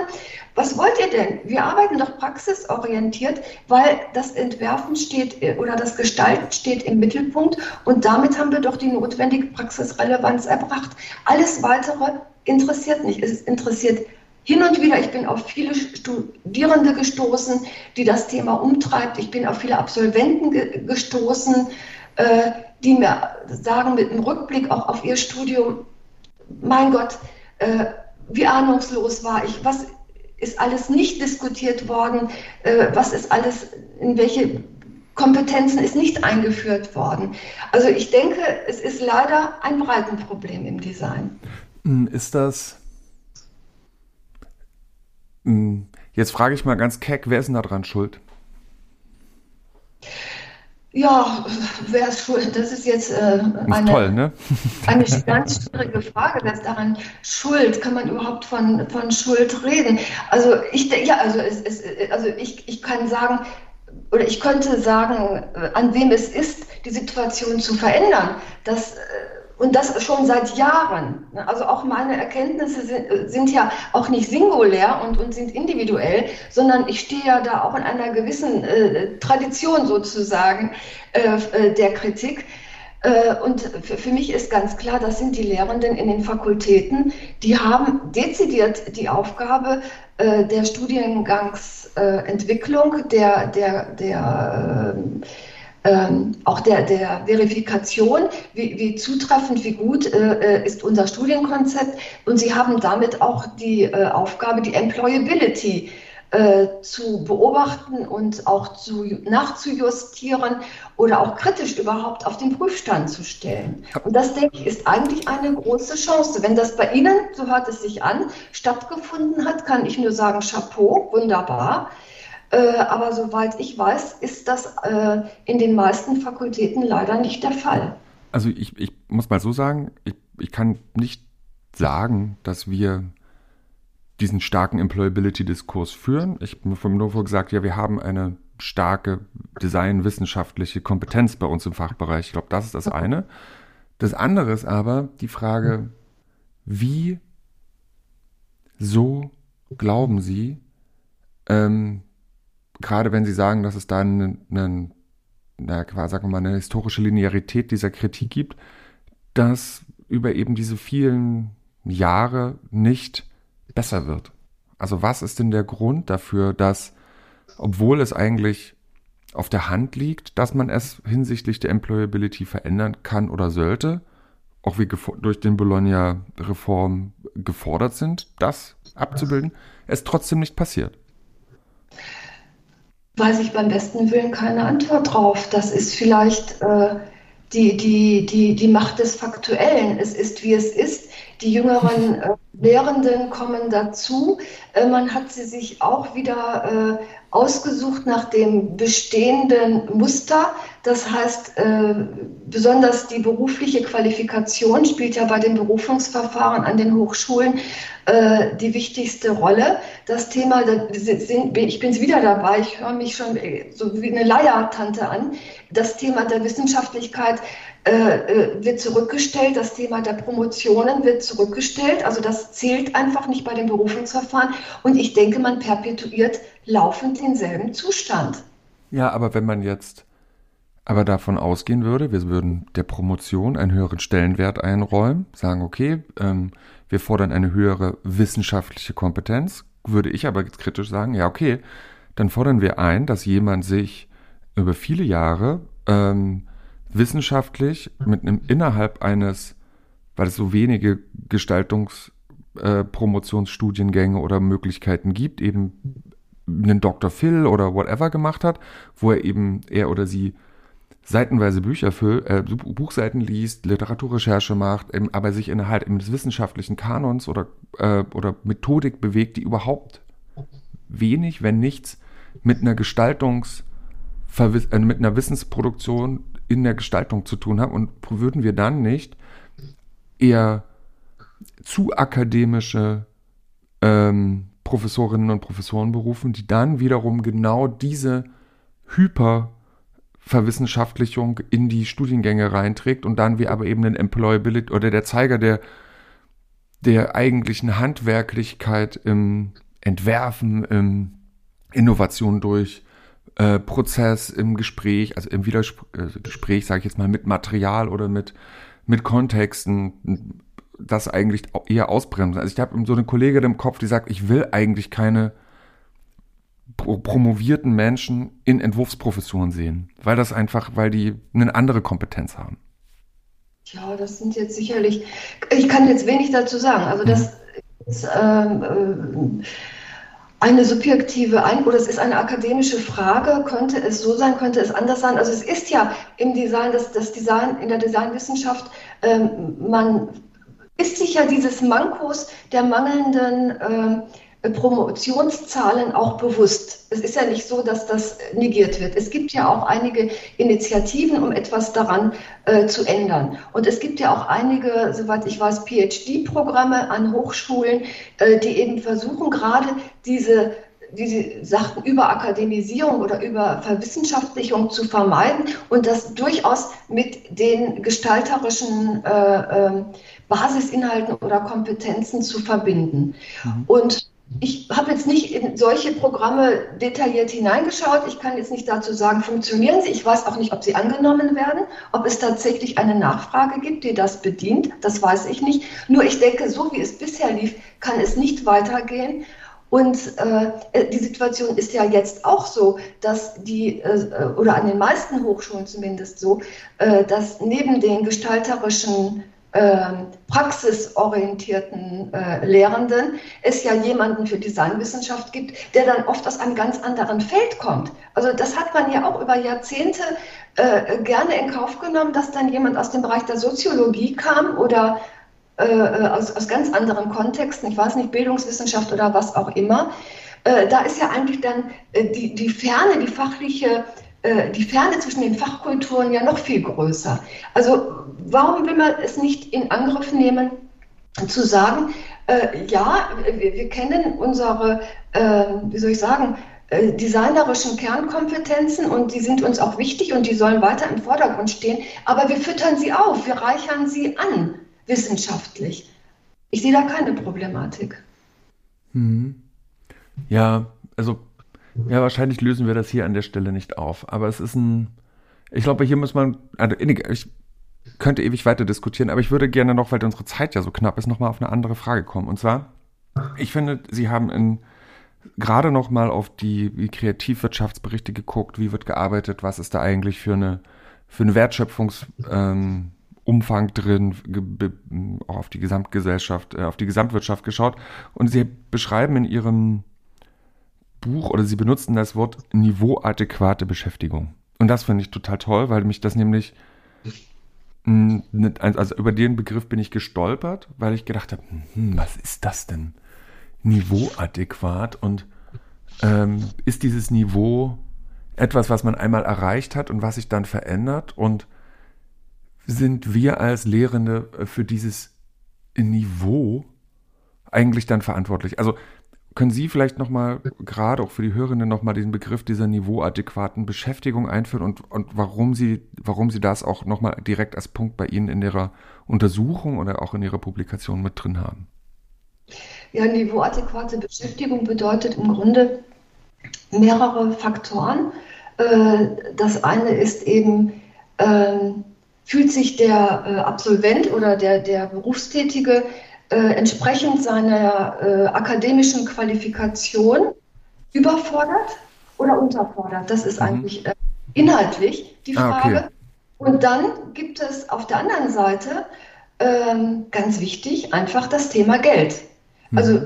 Was wollt ihr denn? Wir arbeiten doch praxisorientiert, weil das Entwerfen steht äh, oder das Gestalten steht im Mittelpunkt und damit haben wir doch die notwendige Praxisrelevanz erbracht. Alles weitere interessiert nicht. Es interessiert hin und wieder, ich bin auf viele Studierende gestoßen, die das Thema umtreibt. Ich bin auf viele Absolventen ge gestoßen, äh, die mir sagen mit einem Rückblick auch auf ihr Studium, mein Gott, äh, wie ahnungslos war ich, was ist alles nicht diskutiert worden, äh, was ist alles, in welche Kompetenzen ist nicht eingeführt worden. Also ich denke, es ist leider ein Breitenproblem im Design. Ist das hm, jetzt frage ich mal ganz keck, wer ist denn da dran schuld? Ja, wer ist schuld? Das ist jetzt äh, eine, toll, ne? eine ganz schwierige Frage. Wer ist daran schuld? Kann man überhaupt von, von Schuld reden? Also ich ja, also, es, es, also ich, ich kann sagen, oder ich könnte sagen, äh, an wem es ist, die Situation zu verändern. Das äh, und das schon seit Jahren. Also auch meine Erkenntnisse sind, sind, ja auch nicht singulär und, und sind individuell, sondern ich stehe ja da auch in einer gewissen äh, Tradition sozusagen äh, äh der Kritik. Äh, und für, für mich ist ganz klar, das sind die Lehrenden in den Fakultäten, die haben dezidiert die Aufgabe äh, der Studiengangsentwicklung, der, der, der ähm, auch der, der Verifikation, wie, wie zutreffend, wie gut äh, äh, ist unser Studienkonzept. Und Sie haben damit auch die äh, Aufgabe, die Employability äh, zu beobachten und auch zu, nachzujustieren oder auch kritisch überhaupt auf den Prüfstand zu stellen. Und das, denke ich, ist eigentlich eine große Chance. Wenn das bei Ihnen, so hört es sich an, stattgefunden hat, kann ich nur sagen, Chapeau, wunderbar. Äh, aber soweit ich weiß, ist das äh, in den meisten Fakultäten leider nicht der Fall. Also ich, ich muss mal so sagen, ich, ich kann nicht sagen, dass wir diesen starken Employability-Diskurs führen. Ich habe nur gesagt, ja, wir haben eine starke designwissenschaftliche Kompetenz bei uns im Fachbereich. Ich glaube, das ist das eine. Das andere ist aber die Frage, wie so glauben Sie, ähm, gerade wenn Sie sagen, dass es da einen, einen na, sagen wir mal, eine historische Linearität dieser Kritik gibt, dass über eben diese vielen Jahre nicht besser wird. Also was ist denn der Grund dafür, dass, obwohl es eigentlich auf der Hand liegt, dass man es hinsichtlich der Employability verändern kann oder sollte, auch wie durch den Bologna-Reform gefordert sind, das abzubilden, es trotzdem nicht passiert? Weiß ich beim besten Willen keine Antwort drauf. Das ist vielleicht äh, die, die, die, die Macht des Faktuellen. Es ist, wie es ist. Die jüngeren äh, Lehrenden kommen dazu. Äh, man hat sie sich auch wieder äh, ausgesucht nach dem bestehenden Muster. Das heißt, äh, besonders die berufliche Qualifikation spielt ja bei den Berufungsverfahren an den Hochschulen äh, die wichtigste Rolle. Das Thema, ich bin wieder dabei, ich höre mich schon so wie eine Leiertante an. Das Thema der Wissenschaftlichkeit äh, äh, wird zurückgestellt, das Thema der Promotionen wird zurückgestellt. Also das zählt einfach nicht bei den Berufungsverfahren. Und ich denke, man perpetuiert laufend denselben Zustand. Ja, aber wenn man jetzt aber davon ausgehen würde, wir würden der Promotion einen höheren Stellenwert einräumen, sagen, okay, ähm, wir fordern eine höhere wissenschaftliche Kompetenz, würde ich aber kritisch sagen, ja, okay, dann fordern wir ein, dass jemand sich über viele Jahre ähm, wissenschaftlich mit einem innerhalb eines, weil es so wenige Gestaltungspromotionsstudiengänge äh, oder Möglichkeiten gibt, eben einen Dr. Phil oder whatever gemacht hat, wo er eben er oder sie seitenweise Bücher für äh, Buchseiten liest, Literaturrecherche macht, eben, aber sich innerhalb des wissenschaftlichen Kanons oder, äh, oder Methodik bewegt, die überhaupt wenig, wenn nichts, mit einer Gestaltungs- äh, mit einer Wissensproduktion in der Gestaltung zu tun haben und würden wir dann nicht eher zu akademische ähm, Professorinnen und Professoren berufen, die dann wiederum genau diese Hyperverwissenschaftlichung in die Studiengänge reinträgt und dann wir aber eben den Employability oder der Zeiger der, der eigentlichen Handwerklichkeit im Entwerfen, im Innovation durch äh, Prozess im Gespräch, also im Widerspräch, äh, sage ich jetzt mal, mit Material oder mit, mit Kontexten, das eigentlich eher ausbremsen. Also ich habe so eine Kollegin im Kopf, die sagt, ich will eigentlich keine promovierten Menschen in Entwurfsprofessuren sehen, weil das einfach, weil die eine andere Kompetenz haben. Ja, das sind jetzt sicherlich, ich kann jetzt wenig dazu sagen. Also das mhm. ist, ähm, äh, eine subjektive Ein oder es ist eine akademische Frage, könnte es so sein, könnte es anders sein. Also es ist ja im Design, das, das Design, in der Designwissenschaft, ähm, man ist sich ja dieses Mankos der mangelnden ähm, Promotionszahlen auch bewusst. Es ist ja nicht so, dass das negiert wird. Es gibt ja auch einige Initiativen, um etwas daran äh, zu ändern. Und es gibt ja auch einige, soweit ich weiß, PhD-Programme an Hochschulen, äh, die eben versuchen, gerade diese wie Sie sagten, Überakademisierung oder Überverwissenschaftlichung zu vermeiden und das durchaus mit den gestalterischen äh, äh, Basisinhalten oder Kompetenzen zu verbinden. Mhm. Und ich habe jetzt nicht in solche Programme detailliert hineingeschaut. Ich kann jetzt nicht dazu sagen, funktionieren sie. Ich weiß auch nicht, ob sie angenommen werden, ob es tatsächlich eine Nachfrage gibt, die das bedient. Das weiß ich nicht. Nur ich denke, so wie es bisher lief, kann es nicht weitergehen. Und äh, die Situation ist ja jetzt auch so, dass die, äh, oder an den meisten Hochschulen zumindest so, äh, dass neben den gestalterischen ähm, praxisorientierten äh, Lehrenden es ja jemanden für Designwissenschaft gibt, der dann oft aus einem ganz anderen Feld kommt. Also das hat man ja auch über Jahrzehnte äh, gerne in Kauf genommen, dass dann jemand aus dem Bereich der Soziologie kam oder äh, äh aus, aus ganz anderen Kontexten, ich weiß nicht, Bildungswissenschaft oder was auch immer. Äh, da ist ja eigentlich dann äh, die, die Ferne, die fachliche äh, die Ferne zwischen den Fachkulturen ja noch viel größer. Also warum will man es nicht in Angriff nehmen, zu sagen, äh, ja, wir, wir, kennen unsere, äh, wie soll ich sagen, äh, designerischen Kernkompetenzen und die sind uns auch wichtig und die sollen weiter im Vordergrund stehen, aber wir füttern sie auf, wir reichern sie an, wissenschaftlich. Ich sehe da keine Problematik. Hm. Ja, also ja, wahrscheinlich lösen wir das hier an der Stelle nicht auf. Aber es ist ein. Ich glaube, hier muss man. Also ich könnte ewig weiter diskutieren, aber ich würde gerne noch, weil unsere Zeit ja so knapp ist, nochmal auf eine andere Frage kommen. Und zwar, ich finde, Sie haben in, gerade nochmal auf die, Kreativwirtschaftsberichte geguckt, wie wird gearbeitet, was ist da eigentlich für eine, für eine Wertschöpfungsumfang ähm, drin, auch auf die Gesamtgesellschaft, äh, auf die Gesamtwirtschaft geschaut. Und Sie beschreiben in Ihrem Buch oder sie benutzen das Wort niveauadäquate Beschäftigung. Und das finde ich total toll, weil mich das nämlich, hm, also über den Begriff bin ich gestolpert, weil ich gedacht habe, hm, was ist das denn? Niveauadäquat und ähm, ist dieses Niveau etwas, was man einmal erreicht hat und was sich dann verändert und sind wir als Lehrende für dieses Niveau eigentlich dann verantwortlich? Also können Sie vielleicht nochmal, gerade auch für die Hörerinnen, nochmal den Begriff dieser niveauadäquaten Beschäftigung einführen und, und warum Sie, warum Sie das auch nochmal direkt als Punkt bei Ihnen in Ihrer Untersuchung oder auch in Ihrer Publikation mit drin haben? Ja, niveauadäquate Beschäftigung bedeutet im Grunde mehrere Faktoren Äh, das eine ist eben, ähm, fühlt sich der äh, Absolvent oder der, der Berufstätige äh, entsprechend seiner äh, akademischen Qualifikation überfordert oder unterfordert? Das ist mhm. eigentlich äh, inhaltlich die Frage. Ah, okay. Und dann gibt es auf der anderen Seite ähm, ganz wichtig einfach das Thema Geld. Mhm. Also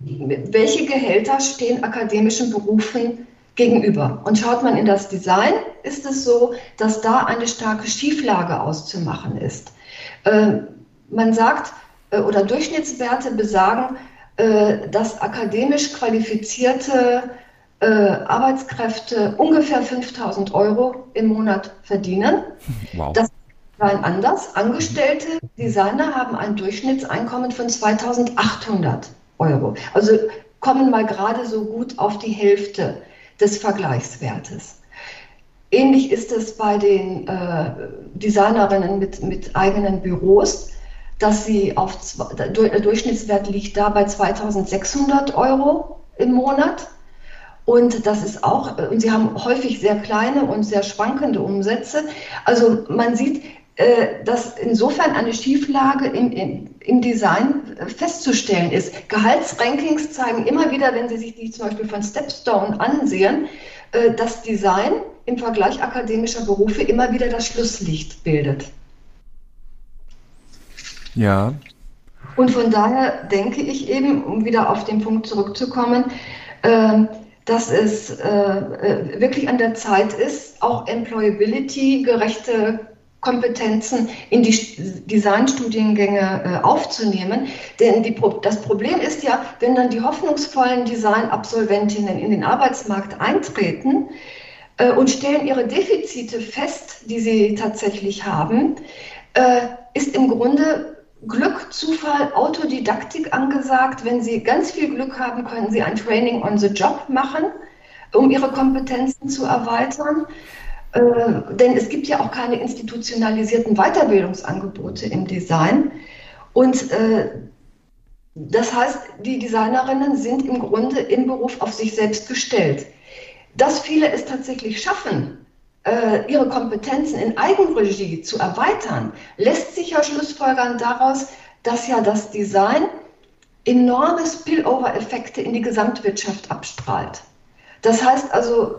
welche Gehälter stehen akademischen Berufen gegenüber? Und schaut man in das Design, ist es so, dass da eine starke Schieflage auszumachen ist. Ähm, man sagt, oder Durchschnittswerte besagen, äh, dass akademisch qualifizierte äh, Arbeitskräfte ungefähr 5000 Euro im Monat verdienen. Wow. Das ist anders. Angestellte Designer haben ein Durchschnittseinkommen von 2800 Euro. Also kommen mal gerade so gut auf die Hälfte des Vergleichswertes. Ähnlich ist es bei den äh, Designerinnen mit, mit eigenen Büros, dass sie auf, der Durchschnittswert liegt da bei 2600 Euro im Monat. Und das ist auch, und sie haben häufig sehr kleine und sehr schwankende Umsätze. Also man sieht, äh, dass insofern eine Schieflage im, im, im, Design festzustellen ist. Gehaltsrankings zeigen immer wieder, wenn Sie sich die zum Beispiel von Stepstone ansehen, äh, dass Design im Vergleich akademischer Berufe immer wieder das Schlusslicht bildet. Ja. Und von daher denke ich eben, um wieder auf den Punkt zurückzukommen, äh, dass es äh, äh, wirklich an der Zeit ist, auch Employability-gerechte Kompetenzen in die Designstudiengänge äh, aufzunehmen. Denn die, das Problem ist ja, wenn dann die hoffnungsvollen Designabsolventinnen in den Arbeitsmarkt eintreten äh, und stellen ihre Defizite fest, die sie tatsächlich haben, äh, ist im Grunde Glück, Zufall, Autodidaktik angesagt. Wenn Sie ganz viel Glück haben, können Sie ein Training on the Job machen, um Ihre Kompetenzen zu erweitern. Äh, denn es gibt ja auch keine institutionalisierten Weiterbildungsangebote im Design. Und äh, das heißt, die Designerinnen sind im Grunde im Beruf auf sich selbst gestellt. Dass viele es tatsächlich schaffen, ihre Kompetenzen in Eigenregie zu erweitern, lässt sich ja schlussfolgern daraus, dass ja das Design enorme Spillover-Effekte in die Gesamtwirtschaft abstrahlt. Das heißt also,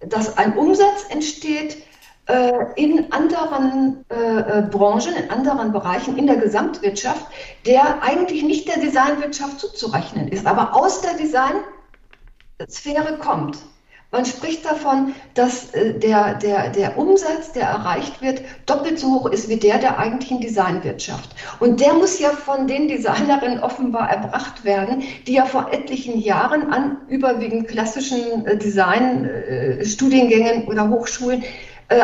dass ein Umsatz entsteht äh, in anderen äh, Branchen, in anderen Bereichen in der Gesamtwirtschaft, der eigentlich nicht der Designwirtschaft zuzurechnen ist, aber aus der Designsphäre kommt. Man spricht davon, dass äh, der, der, der Umsatz, der erreicht wird, doppelt so hoch ist wie der der eigentlichen Designwirtschaft. Und der muss ja von den Designerinnen offenbar erbracht werden, die ja vor etlichen Jahren an überwiegend klassischen äh, Designstudiengängen äh, oder Hochschulen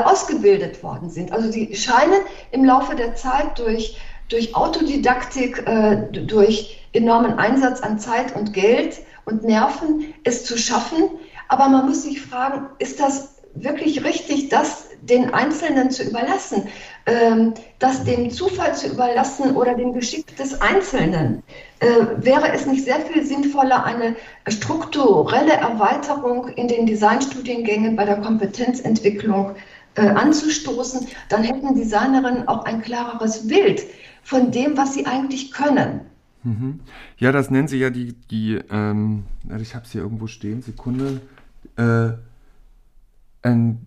ausgebildet worden sind. Also sie scheinen im Laufe der Zeit durch, durch Autodidaktik, durch enormen Einsatz an Zeit und Geld und Nerven es zu schaffen, aber man muss sich fragen, ist das wirklich richtig, das den Einzelnen zu überlassen, ähm, das dem Zufall zu überlassen oder dem Geschick des Einzelnen? Äh, wäre es nicht sehr viel sinnvoller, eine strukturelle Erweiterung in den Designstudiengängen bei der Kompetenzentwicklung äh, anzustoßen? Dann hätten Designerinnen auch ein klareres Bild von dem, was sie eigentlich können. Mhm. Ja, das nennen sie ja die, die ähm, ich habe es hier irgendwo stehen, Sekunde, äh, ein,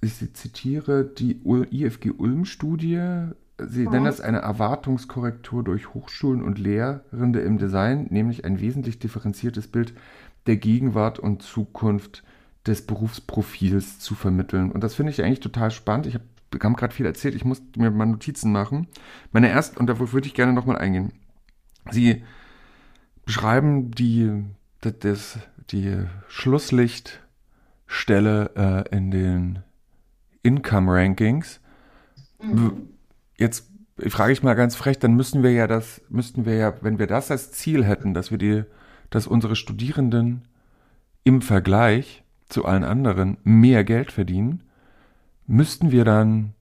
ich zitiere die IFG Ulm-Studie. Sie oh. nennen das eine Erwartungskorrektur durch Hochschulen und Lehrende im Design, nämlich ein wesentlich differenziertes Bild der Gegenwart und Zukunft des Berufsprofils zu vermitteln. Und das finde ich eigentlich total spannend. Ich habe hab gerade viel erzählt, ich muss mir mal Notizen machen. Meine erste, und dafür würde ich gerne nochmal eingehen. Sie beschreiben die, das, die Schlusslichtstelle äh, in den Income Rankings. Mhm. Jetzt frage ich mal ganz frech, dann müssen wir ja das, müssten wir ja, wenn wir das als Ziel hätten, dass wir die, dass unsere Studierenden im Vergleich zu allen anderen mehr Geld verdienen, müssten wir dann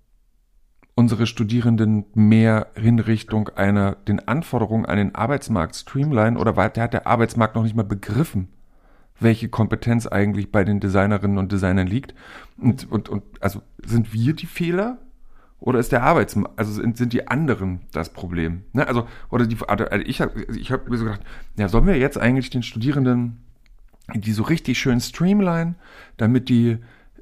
unsere Studierenden mehr in Richtung einer, den Anforderungen an den Arbeitsmarkt streamline oder hat der Arbeitsmarkt noch nicht mal begriffen, welche Kompetenz eigentlich bei den Designerinnen und Designern liegt. Und, und, und also sind wir die Fehler? Oder ist der Arbeitsmarkt, also sind, sind die anderen das Problem? Ne? Also, oder die, also ich habe ich hab mir so gedacht, ja, sollen wir jetzt eigentlich den Studierenden die so richtig schön streamline, damit die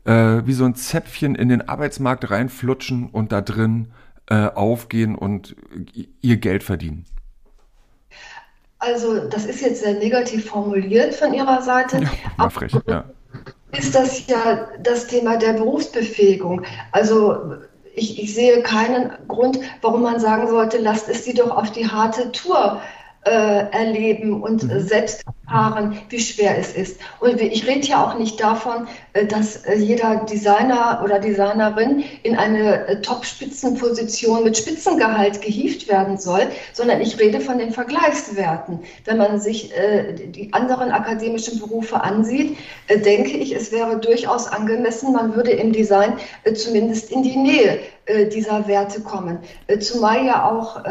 äh, wie so ein Zäpfchen in den Arbeitsmarkt reinflutschen und da drin äh, aufgehen und ihr Geld verdienen? Also, das ist jetzt sehr negativ formuliert von Ihrer Seite. Ja, frech, ja. Ist das ja das Thema der Berufsbefähigung. Also, ich, ich sehe keinen Grund, warum man sagen sollte, lasst es sie doch auf die harte Tour äh, erleben und mhm. selbst erfahren, wie schwer es ist. Und ich rede ja auch nicht davon, äh, dass äh, jeder Designer oder Designerin in eine äh, Top-Spitzenposition mit Spitzengehalt gehievt werden soll, sondern ich rede von den Vergleichswerten. Wenn man sich äh, die anderen akademischen Berufe ansieht, äh, denke ich, es wäre durchaus angemessen, man würde im Design zumindest in die Nähe dieser Werte kommen. zumal ja auch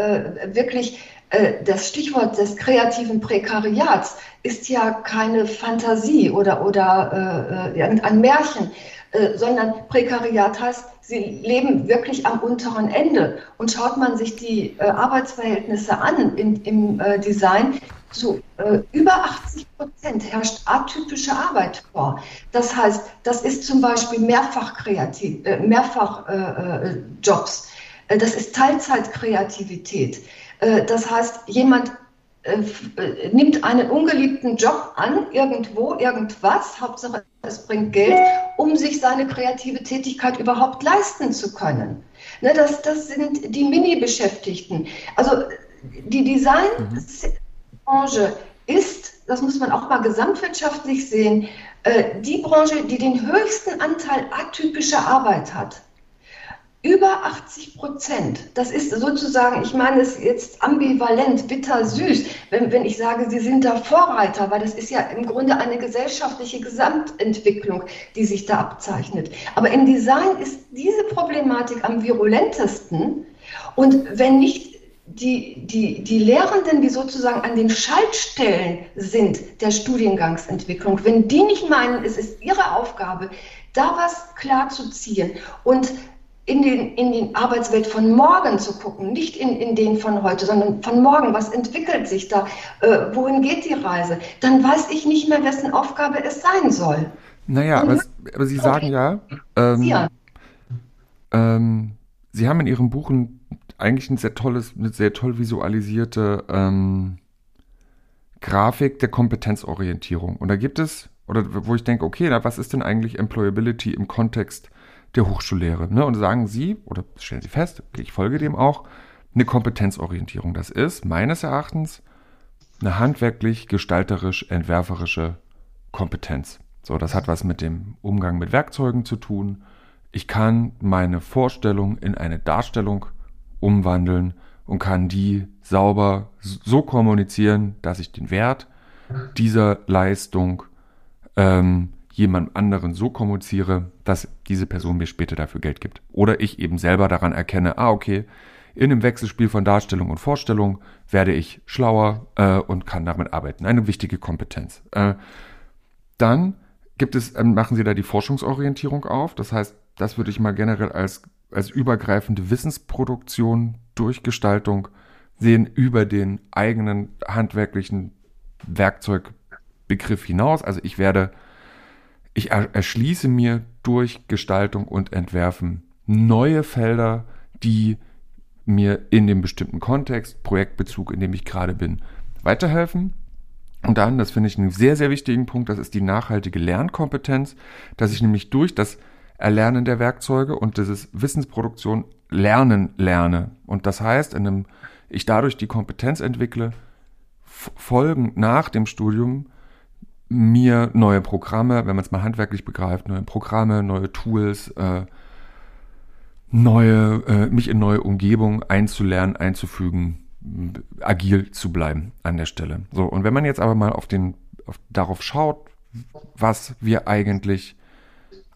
wirklich äh, das Stichwort des kreativen Prekariats ist ja keine Fantasie oder, oder äh, äh ein Märchen, äh, sondern Prekariat heißt, sie leben wirklich am unteren Ende. Und schaut man sich die äh, Arbeitsverhältnisse an in, im äh, Design, zu über 80 Prozent herrscht atypische Arbeit vor. Das heißt, das ist zum Beispiel mehrfach kreativ, mehrfach Jobs. das ist Teilzeitkreativität. Äh, das heißt, jemand äh, äh, nimmt einen ungeliebten Job an, irgendwo, irgendwas, Hauptsache es bringt Geld, um sich seine kreative Tätigkeit überhaupt leisten zu können. Ne, das, das sind die Mini-Beschäftigten. Also die Designbranche ist, das muss man auch mal gesamtwirtschaftlich sehen, die Branche, die den höchsten Anteil atypischer Arbeit hat. Über 80 Prozent. Das ist sozusagen, ich meine es jetzt ambivalent, bitter-süß, wenn, wenn ich sage, Sie sind da Vorreiter, weil das ist ja im Grunde eine gesellschaftliche Gesamtentwicklung, die sich da abzeichnet. Aber im Design ist diese Problematik am virulentesten. Und wenn nicht die, die, die Lehrenden, die sozusagen an den Schaltstellen sind der Studiengangsentwicklung, wenn die nicht meinen, es ist ihre Aufgabe, da was klar zu ziehen und in, den, in die Arbeitswelt von morgen zu gucken, nicht in, in den von heute, sondern von morgen. Was entwickelt sich da? Äh, wohin geht die Reise? Dann weiß ich nicht mehr, wessen Aufgabe es sein soll. Naja, aber, aber, Sie sagen ja, ähm, ähm, Sie haben in Ihrem Buch ein, eigentlich ein sehr tolles, eine sehr toll visualisierte ähm, Grafik der Kompetenzorientierung. Und da gibt es, oder wo ich denke, okay, na, was ist denn eigentlich Employability im Kontext der Hochschullehre. Ne? Und sagen Sie, oder stellen Sie fest, okay, ich folge dem auch, eine Kompetenzorientierung. Das ist meines Erachtens eine handwerklich, gestalterisch, entwerferische Kompetenz. So, das hat was mit dem Umgang mit Werkzeugen zu tun. Ich kann meine Vorstellung in eine Darstellung umwandeln und kann die sauber so kommunizieren, dass ich den Wert dieser Leistung ähm, jemand anderen so kommuniziere, dass diese Person mir später dafür Geld gibt. Oder ich eben selber daran erkenne, ah, okay, in einem Wechselspiel von Darstellung und Vorstellung werde ich schlauer äh, und kann damit arbeiten. Eine wichtige Kompetenz. Äh, dann gibt es, äh, machen Sie da die Forschungsorientierung auf. Das heißt, das würde ich mal generell als, als übergreifende Wissensproduktion durch Gestaltung sehen über den eigenen handwerklichen Werkzeugbegriff hinaus. Also ich werde ich erschließe mir durch Gestaltung und Entwerfen neue Felder, die mir in dem bestimmten Kontext, Projektbezug, in dem ich gerade bin, weiterhelfen. Und dann, das finde ich einen sehr, sehr wichtigen Punkt, das ist die nachhaltige Lernkompetenz, dass ich nämlich durch das Erlernen der Werkzeuge und dieses Wissensproduktion lernen lerne. Und das heißt, in einem, ich dadurch die Kompetenz entwickle, folgend nach dem Studium mir neue Programme, wenn man es mal handwerklich begreift, neue Programme, neue Tools, äh, neue, äh, mich in neue Umgebungen einzulernen, einzufügen, agil zu bleiben an der Stelle. So, und wenn man jetzt aber mal auf den, auf, darauf schaut, was wir eigentlich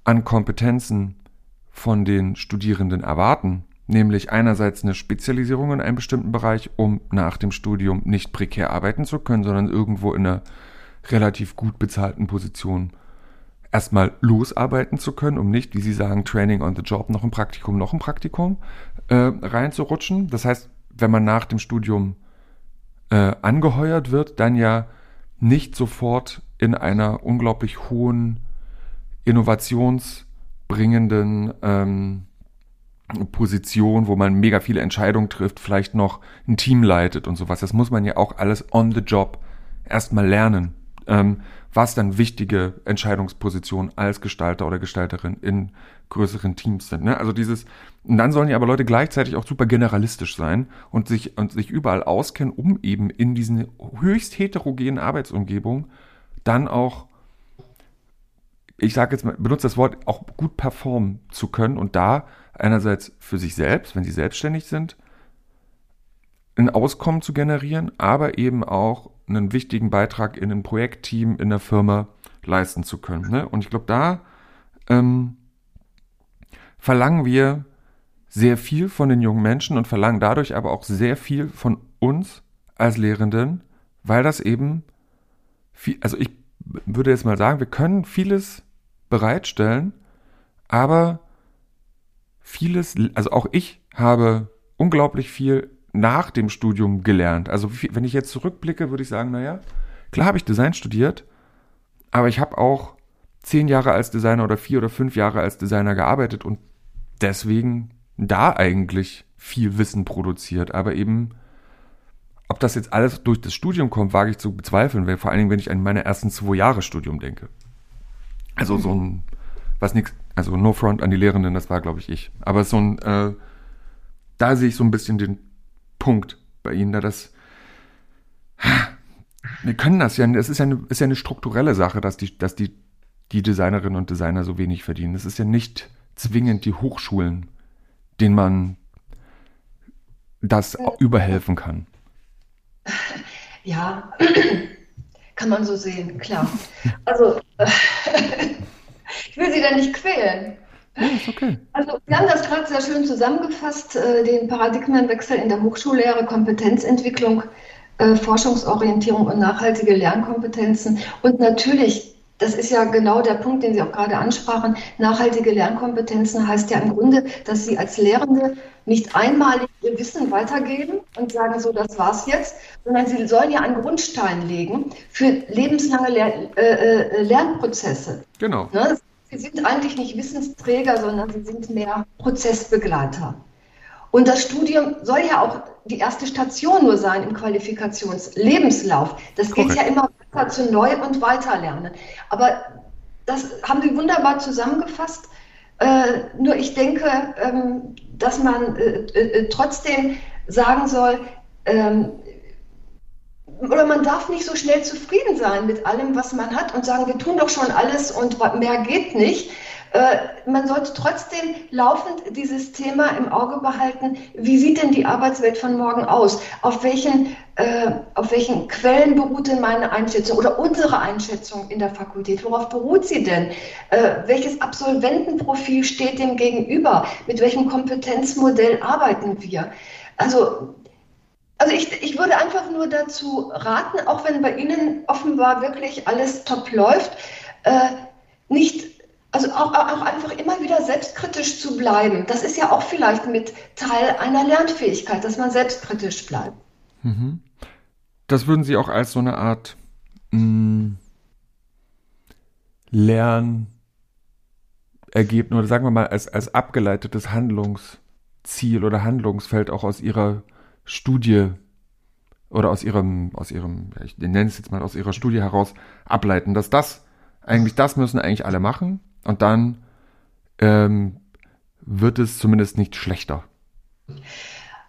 an Kompetenzen von den Studierenden erwarten, nämlich einerseits eine Spezialisierung in einem bestimmten Bereich, um nach dem Studium nicht prekär arbeiten zu können, sondern irgendwo in einer relativ gut bezahlten Position erstmal losarbeiten zu können, um nicht, wie Sie sagen, Training on the Job, noch ein Praktikum, noch ein Praktikum äh, reinzurutschen. Das heißt, wenn man nach dem Studium äh, angeheuert wird, dann ja nicht sofort in einer unglaublich hohen, innovationsbringenden ähm, Position, wo man mega viele Entscheidungen trifft, vielleicht noch ein Team leitet und sowas. Das muss man ja auch alles on the job erstmal lernen. Ähm, was dann wichtige Entscheidungspositionen als Gestalter oder Gestalterin in größeren Teams sind. Ne? Also dieses, und dann sollen ja aber Leute gleichzeitig auch super generalistisch sein und sich, und sich überall auskennen, um eben in diesen höchst heterogenen Arbeitsumgebungen dann auch, ich sage jetzt mal, benutze das Wort, auch gut performen zu können und da einerseits für sich selbst, wenn sie selbstständig sind, ein Auskommen zu generieren, aber eben auch einen wichtigen Beitrag in einem Projektteam, in der Firma leisten zu können. Ne? Und ich glaube, da ähm, verlangen wir sehr viel von den jungen Menschen und verlangen dadurch aber auch sehr viel von uns als Lehrenden, weil das eben viel, also ich würde jetzt mal sagen, wir können vieles bereitstellen, aber vieles, also auch ich habe unglaublich viel nach dem Studium gelernt. Also wenn ich jetzt zurückblicke, würde ich sagen, naja, klar habe ich Design studiert, aber ich habe auch zehn Jahre als Designer oder vier oder fünf Jahre als Designer gearbeitet und deswegen da eigentlich viel Wissen produziert. Aber eben, ob das jetzt alles durch das Studium kommt, wage ich zu bezweifeln, weil vor allen Dingen, wenn ich an meine ersten zwei Jahre Studium denke. Also so ein, was nichts, also no front an die Lehrenden, das war, glaube ich, ich. Aber so ein, äh, da sehe ich so ein bisschen den Punkt bei Ihnen, da das. Wir können das ja, es ist ja eine, ist ja eine strukturelle Sache, dass die, dass die, die Designerinnen und Designer so wenig verdienen. Es ist ja nicht zwingend die Hochschulen, denen man das überhelfen kann. Ja, kann man so sehen, klar. Also, ich will Sie da nicht quälen. Ja, ist okay. Also, wir haben das gerade sehr schön zusammengefasst, äh, den Paradigmenwechsel in der Hochschullehre, Kompetenzentwicklung, äh, Forschungsorientierung und nachhaltige Lernkompetenzen. Und natürlich, das ist ja genau der Punkt, den Sie auch gerade ansprachen, nachhaltige Lernkompetenzen heißt ja im Grunde, dass Sie als Lehrende nicht einmalig Ihr Wissen weitergeben und sagen, so, das war's jetzt, sondern Sie sollen ja einen Grundstein legen für lebenslange Lehr äh, äh Lernprozesse. Genau. Ne? Sie sind eigentlich nicht Wissensträger, sondern sie sind mehr Prozessbegleiter. Und das Studium soll ja auch die erste Station nur sein im Qualifikationslebenslauf. Das geht Korrekt. ja immer weiter zu Neu- und Weiterlernen. Aber das haben Sie wunderbar zusammengefasst. Äh, nur ich denke, ähm, dass man äh, äh, trotzdem sagen soll, ähm, oder man darf nicht so schnell zufrieden sein mit allem, was man hat und sagen, wir tun doch schon alles und mehr geht nicht. Äh, man sollte trotzdem laufend dieses Thema im Auge behalten. Wie sieht denn die Arbeitswelt von morgen aus? Auf welchen, äh, auf welchen Quellen beruht denn meine Einschätzung oder unsere Einschätzung in der Fakultät? Worauf beruht sie denn? Äh, welches Absolventenprofil steht dem gegenüber? Mit welchem Kompetenzmodell arbeiten wir? Also also ich, ich würde einfach nur dazu raten, auch wenn bei Ihnen offenbar wirklich alles top läuft, äh, nicht, also auch, auch einfach immer wieder selbstkritisch zu bleiben. Das ist ja auch vielleicht mit Teil einer Lernfähigkeit, dass man selbstkritisch bleibt. Mhm. Das würden Sie auch als so eine Art mh, hm, Lernergebnis oder sagen wir mal als, als abgeleitetes Handlungsziel oder Handlungsfeld auch aus Ihrer Studie oder aus ihrem, aus ihrem, ich nenne es jetzt mal aus ihrer Studie heraus ableiten, dass das eigentlich, das müssen eigentlich alle machen und dann ähm, wird es zumindest nicht schlechter.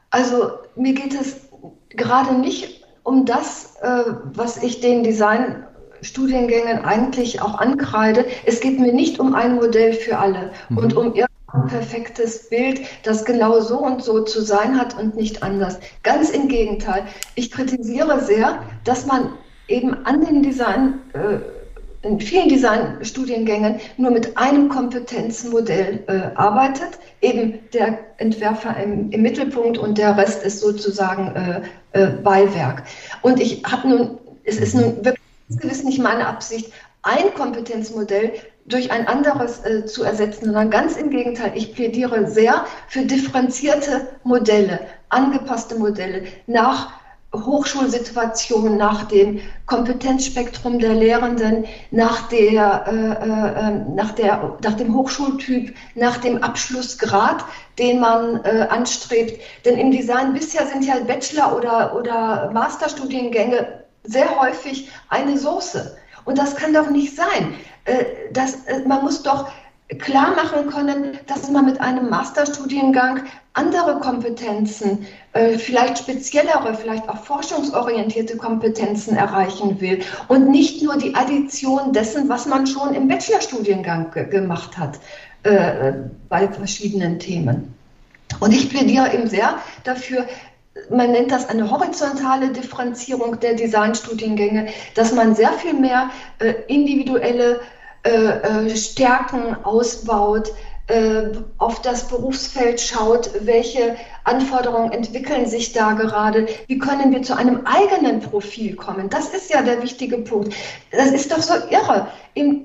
Also mir geht es gerade nicht um das, äh, was ich den Designstudiengängen eigentlich auch ankreide. Es geht mir nicht um ein Modell für alle mhm. und um perfektes Bild, das genau so und so zu sein hat und nicht anders. Ganz im Gegenteil. Ich kritisiere sehr, dass man eben an den Design, äh, in vielen Designstudiengängen nur mit einem Kompetenzmodell äh, arbeitet, eben der Entwerfer im, im, Mittelpunkt und der Rest ist sozusagen äh, äh Beiwerk. Und ich habe nun, es ist nun wirklich gewiss nicht meine Absicht, ein Kompetenzmodell durch ein anderes äh, zu ersetzen, sondern ganz im Gegenteil. Ich plädiere sehr für differenzierte Modelle, angepasste Modelle nach Hochschulsituation, nach dem Kompetenzspektrum der Lehrenden, nach, der, äh, äh, ähm, nach, der, nach dem Hochschultyp, nach dem Abschlussgrad, den man äh, anstrebt. Denn im Design bisher sind ja Bachelor- oder, oder Masterstudiengänge sehr häufig eine Soße. Und das kann doch nicht sein. Äh, das, äh, man muss doch klar machen können, dass man mit einem Masterstudiengang andere Kompetenzen, äh, vielleicht speziellere, vielleicht auch forschungsorientierte Kompetenzen erreichen will und nicht nur die Addition dessen, was man schon im Bachelorstudiengang gemacht hat bei verschiedenen Themen. Und ich plädiere eben sehr dafür, man nennt das eine horizontale Differenzierung der Designstudiengänge, dass man sehr viel mehr individuelle äh, äh, Stärken ausbaut, äh, auf das Berufsfeld schaut, welche Anforderungen entwickeln sich da gerade, wie können wir zu einem eigenen Profil kommen. Das ist ja der wichtige Punkt. Das ist doch so irre.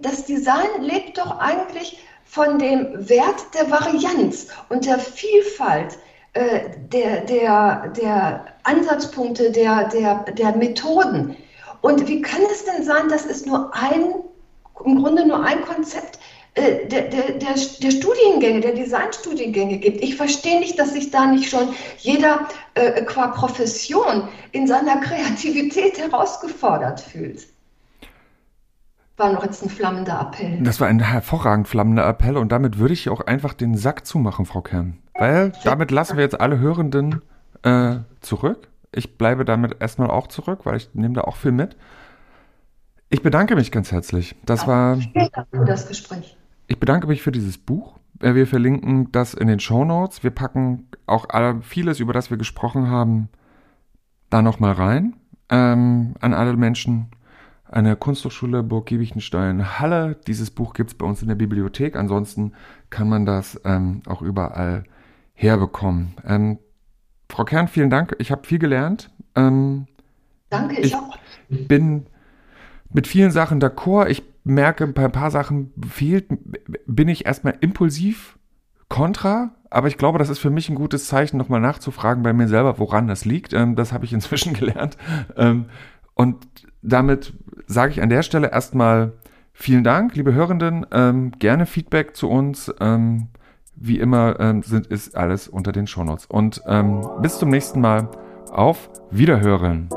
Das Design lebt doch eigentlich von dem Wert der Varianz und der Vielfalt der, der, der Ansatzpunkte, der, der, der Methoden. Und wie kann es denn sein, dass es nur ein, im Grunde nur ein Konzept äh, der, der, der, der Studiengänge, der Designstudiengänge gibt. Ich verstehe nicht, dass sich da nicht schon jeder äh, qua Profession in seiner Kreativität herausgefordert fühlt war noch jetzt ein flammender Appell. Das war ein hervorragend flammender Appell und damit würde ich auch einfach den Sack zumachen, Frau Kern. Weil damit lassen wir jetzt alle Hörenden äh, zurück. Ich bleibe damit erstmal auch zurück, weil ich nehme da auch viel mit. Ich bedanke mich ganz herzlich. Das ja, war. Für das Gespräch. Ich bedanke mich für dieses Buch. Äh, wir verlinken das in den Show Notes. Wir packen auch vieles, über das wir gesprochen haben, da nochmal rein. Ähm, an alle Menschen, eine Kunsthochschule Burg Giebichenstein Halle. Dieses Buch gibt es bei uns in der Bibliothek. Ansonsten kann man das ähm, auch überall herbekommen. Ähm, Frau Kern, vielen Dank. Ich habe viel gelernt. Ähm, Danke, ich, ich auch. bin mit vielen Sachen d'accord. Ich merke, bei ein paar Sachen fehlt, bin ich erstmal impulsiv kontra, aber ich glaube, das ist für mich ein gutes Zeichen, nochmal nachzufragen bei mir selber, woran das liegt. Ähm, das habe ich inzwischen gelernt. Ähm, und damit sage ich an der Stelle erstmal vielen Dank, liebe Hörenden. Ähm, gerne Feedback zu uns. Wie immer sind, ist alles unter den Shownotes. Und bis zum nächsten Mal. Auf Wiederhören.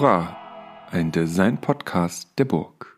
Hurra! Ein Design-Podcast der Burg.